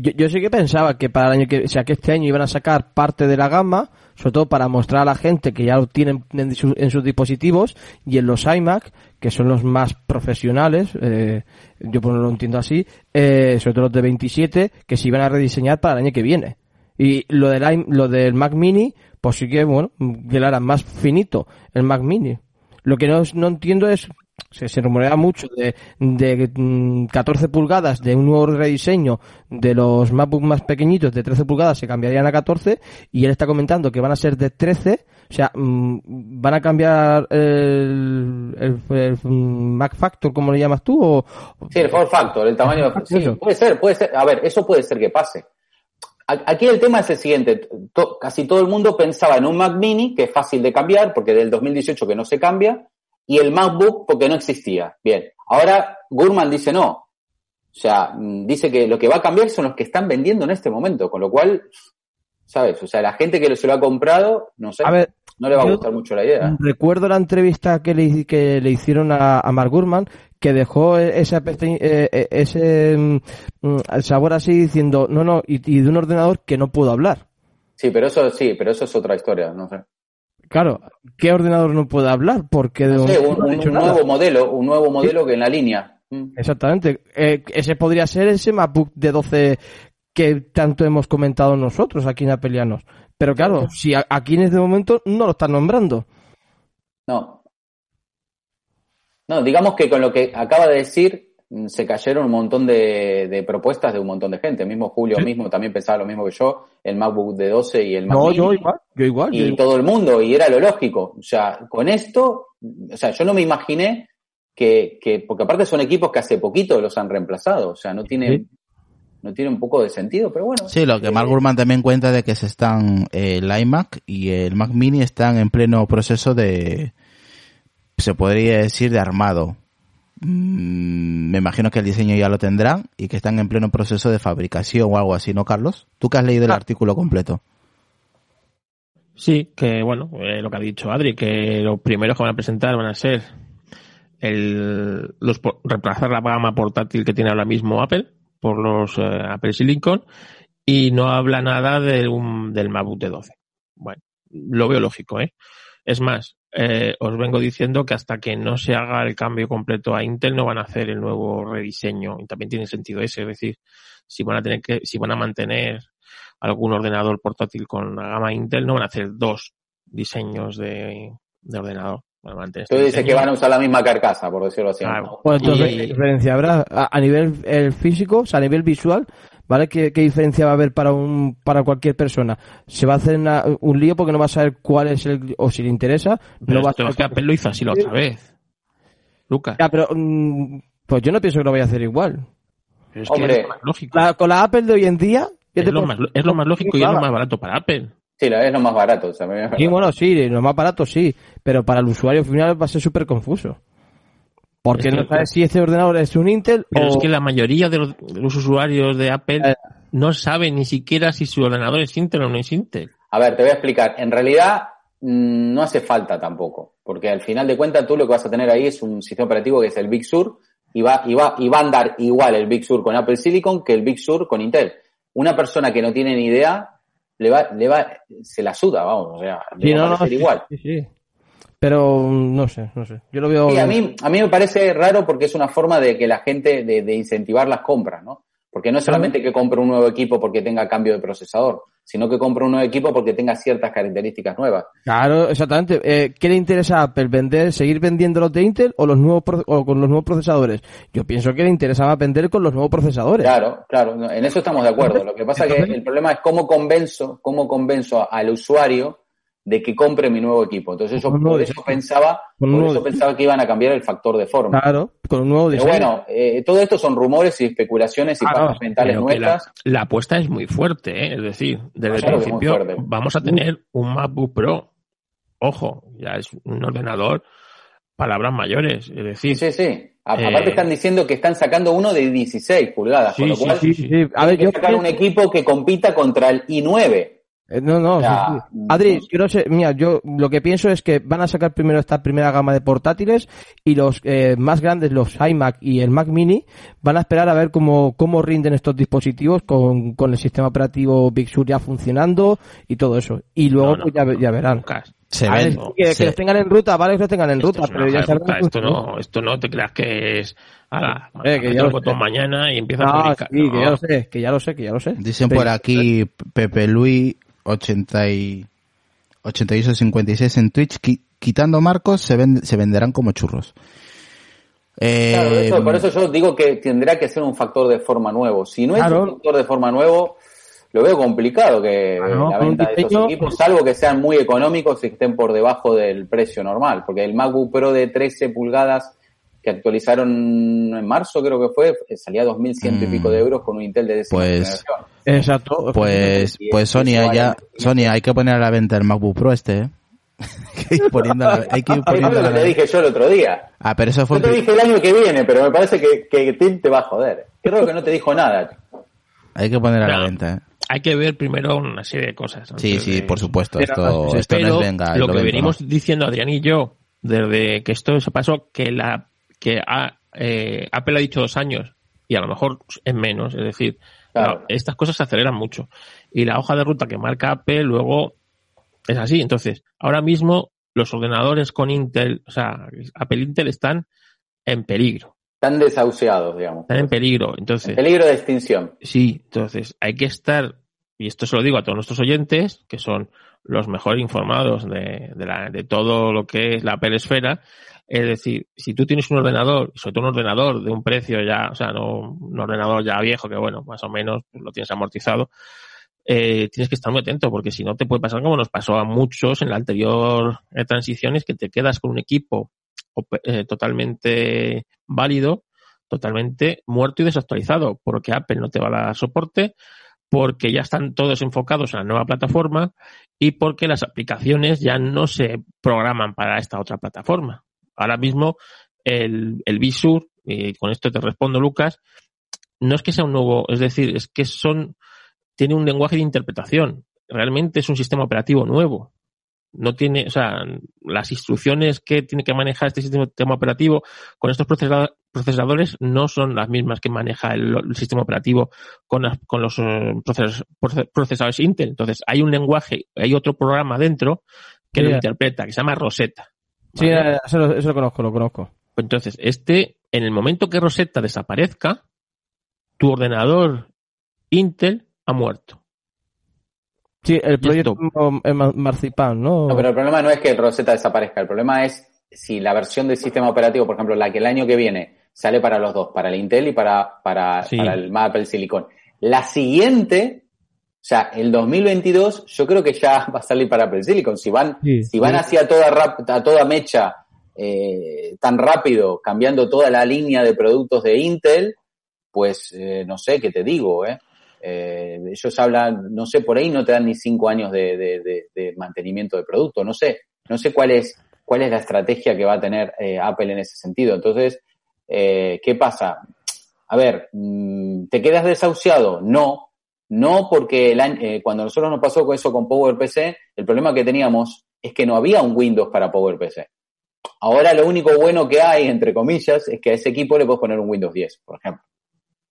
Yo, yo, sí que pensaba que para el año que, o sea, que este año iban a sacar parte de la gama, sobre todo para mostrar a la gente que ya lo tienen en, su, en sus dispositivos y en los iMac, que son los más profesionales, eh, yo pues no lo entiendo así, eh, sobre todo los de 27, que se iban a rediseñar para el año que viene. Y lo del, lo del Mac Mini, pues sí que, bueno, que lo más finito, el Mac Mini. Lo que no, no entiendo es se, se rumorea mucho de, de 14 pulgadas de un nuevo rediseño de los MacBook más pequeñitos de 13 pulgadas se cambiarían a 14 y él está comentando que van a ser de 13 o sea van a cambiar el, el, el Mac Factor como le llamas tú o sí el Form Factor el tamaño de, sí, puede ser puede ser. A ver eso puede ser que pase. Aquí el tema es el siguiente, casi todo el mundo pensaba en un Mac mini, que es fácil de cambiar, porque del 2018 que no se cambia, y el MacBook porque no existía. Bien, ahora Gurman dice no. O sea, mm, dice que lo que va a cambiar son los que están vendiendo en este momento, con lo cual, ¿sabes? O sea, la gente que se lo ha comprado, no sé, no le va a gustar mucho la idea. Recuerdo la entrevista que le, que le hicieron a, a Mark Gurman, que dejó ese, eh, ese mm, sabor así diciendo, no, no, y, y de un ordenador que no puedo hablar. Sí, pero eso sí, pero eso es otra historia, no sé. Claro, ¿qué ordenador no puede hablar? Porque de no sé, un, un, un nuevo modelo, un nuevo modelo ¿Sí? que en la línea. Mm. Exactamente. Eh, ese podría ser ese MacBook de 12 que tanto hemos comentado nosotros aquí en Apelianos. Pero claro, si aquí en este momento no lo están nombrando. No. No, digamos que con lo que acaba de decir, se cayeron un montón de, de, propuestas de un montón de gente. El mismo Julio ¿Sí? mismo también pensaba lo mismo que yo, el MacBook de 12 y el Mac No, Mini, yo igual, yo igual. Y yo todo el mundo, y era lo lógico. O sea, con esto, o sea, yo no me imaginé que, que porque aparte son equipos que hace poquito los han reemplazado. O sea, no tiene, ¿Sí? no tiene un poco de sentido, pero bueno. Sí, lo que Mark Gurman también cuenta de que se están, eh, el iMac y el Mac Mini están en pleno proceso de, se podría decir, de armado Mm, me imagino que el diseño ya lo tendrán y que están en pleno proceso de fabricación o algo así, ¿no, Carlos? ¿Tú que has leído el artículo completo? Sí, que bueno, eh, lo que ha dicho Adri, que los primeros que van a presentar van a ser el, los, reemplazar la gama portátil que tiene ahora mismo Apple por los eh, Apple Silicon y no habla nada de un, del MacBook de 12. Bueno, lo veo lógico, ¿eh? Es más, eh, os vengo diciendo que hasta que no se haga el cambio completo a Intel no van a hacer el nuevo rediseño y también tiene sentido ese, es decir, si van a tener que, si van a mantener algún ordenador portátil con la gama Intel no van a hacer dos diseños de, de ordenador. Tú este dices que van a usar la misma carcasa, por decirlo así. Claro. Pues entonces, y... ¿qué diferencia habrá? A, a nivel el físico, o sea, a nivel visual, ¿vale? ¿Qué, ¿Qué, diferencia va a haber para un para cualquier persona? Se va a hacer una, un lío porque no va a saber cuál es el o si le interesa. Pero no va a saber que Apple lo hizo así la otra vez. Lucas. Ya, pero mm, pues yo no pienso que lo vaya a hacer igual. Pero es que Hombre, es lo más lógico. La, con la Apple de hoy en día es lo, más, es lo más lógico y es lo más barato para Apple. Sí, es lo más barato. O sea, sí, bueno, sí, lo más barato sí, pero para el usuario final va a ser súper confuso. Porque es que, no sabes si este ordenador es un Intel pero o... es que la mayoría de los, de los usuarios de Apple eh, no saben ni siquiera si su ordenador es Intel o no es Intel. A ver, te voy a explicar. En realidad mm, no hace falta tampoco, porque al final de cuentas tú lo que vas a tener ahí es un sistema operativo que es el Big Sur y va, y va, y va a andar igual el Big Sur con Apple Silicon que el Big Sur con Intel. Una persona que no tiene ni idea le va, le va, se la suda, vamos, o sea, le sí, va no, a no, igual. Sí, sí. Pero no sé, no sé. Yo lo veo. Sí, a mí, a mí me parece raro porque es una forma de que la gente, de, de incentivar las compras, ¿no? Porque no es solamente que compre un nuevo equipo porque tenga cambio de procesador, sino que compre un nuevo equipo porque tenga ciertas características nuevas. Claro, exactamente. Eh, ¿Qué le interesa a Apple? ¿Vender, seguir vendiendo los de Intel o los nuevos o con los nuevos procesadores? Yo pienso que le interesaba vender con los nuevos procesadores. Claro, claro, en eso estamos de acuerdo. Lo que pasa es que el problema es cómo convenzo, cómo convenzo al usuario de que compre mi nuevo equipo. Entonces un por eso pensaba, por eso pensaba que iban a cambiar el factor de forma. Claro, con un nuevo Pero diseño. bueno, eh, todo esto son rumores y especulaciones y Ah, no, mentales pero nuestras. La, la apuesta es muy fuerte, ¿eh? es decir, desde el Claro principio vamos a tener un MacBook Pro. Ojo, ya es un ordenador, palabras mayores, es decir, Sí, sí. A- Eh, Aparte están diciendo que están sacando uno de 16 pulgadas, Sí, con lo sí, cual sí, Sí, sí. A ver, yo sacar un equipo que compita contra el i9. Eh, No, no, sí, sí. Adri, no yo no sé, mira, yo lo que pienso es que van a sacar primero esta primera gama de portátiles y los eh, más grandes, los iMac y el Mac Mini, van a esperar a ver cómo, cómo rinden estos dispositivos con, con el sistema operativo Big Sur ya funcionando y todo eso. Y luego No, no, pues ya, ya verán. Se A ver, ven, sí, que, que se- los tengan en ruta, vale que los tengan en esto ruta, pero ya sabrán ruta, que esto no, esto no te creas que es, Eh, que ya lo el botón sé. mañana y empieza a Ah, publicar. sí, que No. ya lo sé, que ya lo sé, que ya lo sé. Dicen Pero- por aquí Pepe Luis 80 y 8856 en Twitch, qui- quitando marcos se, ven- se venderán como churros. Eh, Claro, eso- por eso yo digo que tendrá que ser un factor de forma nuevo. Si no es Claro. un factor de forma nuevo, lo veo complicado que Claro, la venta de estos equipos, salvo que sean muy económicos y estén por debajo del precio normal. Porque el MacBook Pro de 13 pulgadas que actualizaron en marzo, creo que fue, eh, salía 2.100 y Mm. pico de euros con un Intel de décima Pues- generación. Exacto. pues, Y pues es Sonia, igual, ya, Sonia, hay que poner a la venta el MacBook Pro este, ¿eh? hay que ir poniendo a la- hay que ir Es poniendo lo que la- te dije yo el otro día. Ah, pero eso fue Yo te dije el año que viene, pero me parece que, que Tim te va a joder. Creo que no te dijo nada. hay que poner a la venta, ¿eh? Hay que ver primero una serie de cosas. Sí, sí, por supuesto. Esto, esto no es venga. y lo que venimos ¿no? diciendo Adrián y yo, desde que esto se pasó, que la que ha, eh, Apple ha dicho dos años y a lo mejor es menos, es decir, Claro. no, estas cosas se aceleran mucho. Y la hoja de ruta que marca Apple luego es así. Entonces, ahora mismo los ordenadores con Intel, o sea, Apple Intel están en peligro. Están desahuciados, digamos. Están en peligro. Entonces, Peligro de extinción. Sí, entonces hay que estar, y esto se lo digo a todos nuestros oyentes, que son los mejor informados de, de, la- de todo lo que es la Apple esfera. Es decir, si tú tienes un ordenador, sobre todo un ordenador de un precio ya, o sea, no un ordenador ya viejo, que bueno, más o menos lo tienes amortizado, eh, tienes que estar muy atento, porque si no te puede pasar como nos pasó a muchos en la anterior eh, transiciones, que te quedas con un equipo eh, totalmente válido, totalmente muerto y desactualizado, porque Apple no te va a dar soporte, porque ya están todos enfocados en la nueva plataforma y porque las aplicaciones ya no se programan para esta otra plataforma. Ahora mismo el, el Visur, y con esto te respondo Lucas, no es que sea un nuevo, es decir, es que son, tiene un lenguaje de interpretación. Realmente es un sistema operativo nuevo. No tiene, o sea, las instrucciones que tiene que manejar este sistema operativo con estos procesado- procesadores no son las mismas que maneja el, el sistema operativo con, las- con los eh, proces- proce- procesadores Intel. Entonces, hay un lenguaje, hay otro programa dentro que lo interpreta, que se llama Rosetta. Sí, ¿vale? eso, lo- eso lo conozco, lo conozco. Pues Entonces, este, en el momento que Rosetta desaparezca, tu ordenador Intel ha muerto. Sí, el proyecto ma- Marzipan, ¿no? No, pero el problema no es que Rosetta desaparezca. El problema es si la versión del sistema operativo, por ejemplo, la que el año que viene sale para los dos, para el Intel y para, para, Sí. para el Apple Silicon. La siguiente, o sea, el 2022, yo creo que ya va a salir para Apple Silicon. Si van, Sí. si van hacia toda, rap- a toda mecha eh, tan rápido, cambiando toda la línea de productos de Intel, pues eh, no sé qué te digo, ¿eh? Eh, ellos hablan, no sé, por ahí no te dan ni cinco años de, de- de- de mantenimiento de producto, no sé, no sé cuál es, cuál es la estrategia que va a tener eh, Apple en ese sentido. Entonces, eh, ¿qué pasa? A ver, mm, ¿te quedas desahuciado? No, no porque el año- eh, cuando nosotros nos pasó con eso con PowerPC, el problema que teníamos es que no había un Windows para PowerPC. Ahora lo único bueno que hay, entre comillas, es que a ese equipo le puedes poner un Windows 10, por ejemplo.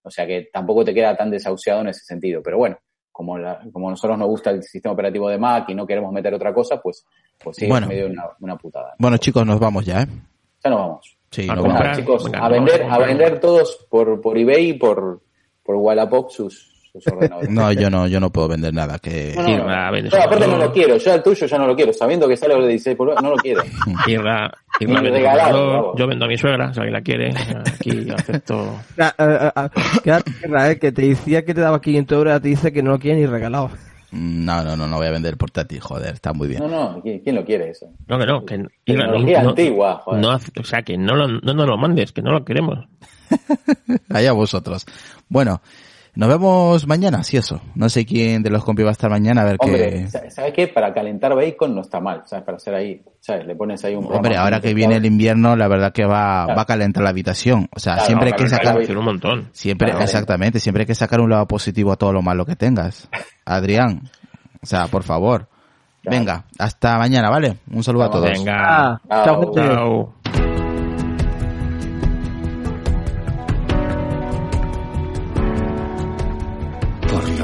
O sea que tampoco te queda tan desahuciado en ese sentido. Pero bueno, como, la, como a nosotros nos gusta el sistema operativo de Mac y no queremos meter otra cosa, pues, pues sí, Bueno. es medio una, una putada. Bueno, chicos, nos vamos ya, ¿eh? Ya nos vamos. Sí, A nos comprar. vamos. chicos, venga, a vender, a vender todos por, por eBay y por, por Wallapop sus, sus ordenadores. No, yo no, yo no puedo vender nada. Que... No, no, aparte no lo quiero, yo al tuyo ya no lo quiero, sabiendo que sale de 16 pulgadas, no lo quiero. Irra, Ni Irra vende regalado, yo vendo a mi suegra, si alguien la quiere. Aquí acepto. Ah, ah, ah, ah, quédate, Israel, que te decía que te daba 500 euros, te dice que no lo quiere ni regalado. No, no, no, no voy a vender el portátil, joder, está muy bien. No, no, ¿quién, lo quiere eso? No, que no, que Tecnología no, antigua, joder. no o sea, que no, lo, no nos lo mandes, que no lo queremos. Allá vosotros. Bueno, nos vemos mañana, si eso. No sé quién de los compis va a estar mañana, a ver Hombre, qué... sa- ¿sabes qué? Para calentar bacon no está mal, ¿sabes? Para hacer ahí, ¿sabes? Le pones ahí un Hombre, ahora que viene el invierno, la verdad que va, Claro. va a calentar la habitación. O sea, Claro, siempre hay que sacar... un montón. Siempre, Claro. exactamente, siempre hay que sacar un lado positivo a todo lo malo que tengas. Adrián, o sea, por favor. Claro. Venga, hasta mañana, ¿vale? Un saludo a todos. Venga. Ah, chao, Chao.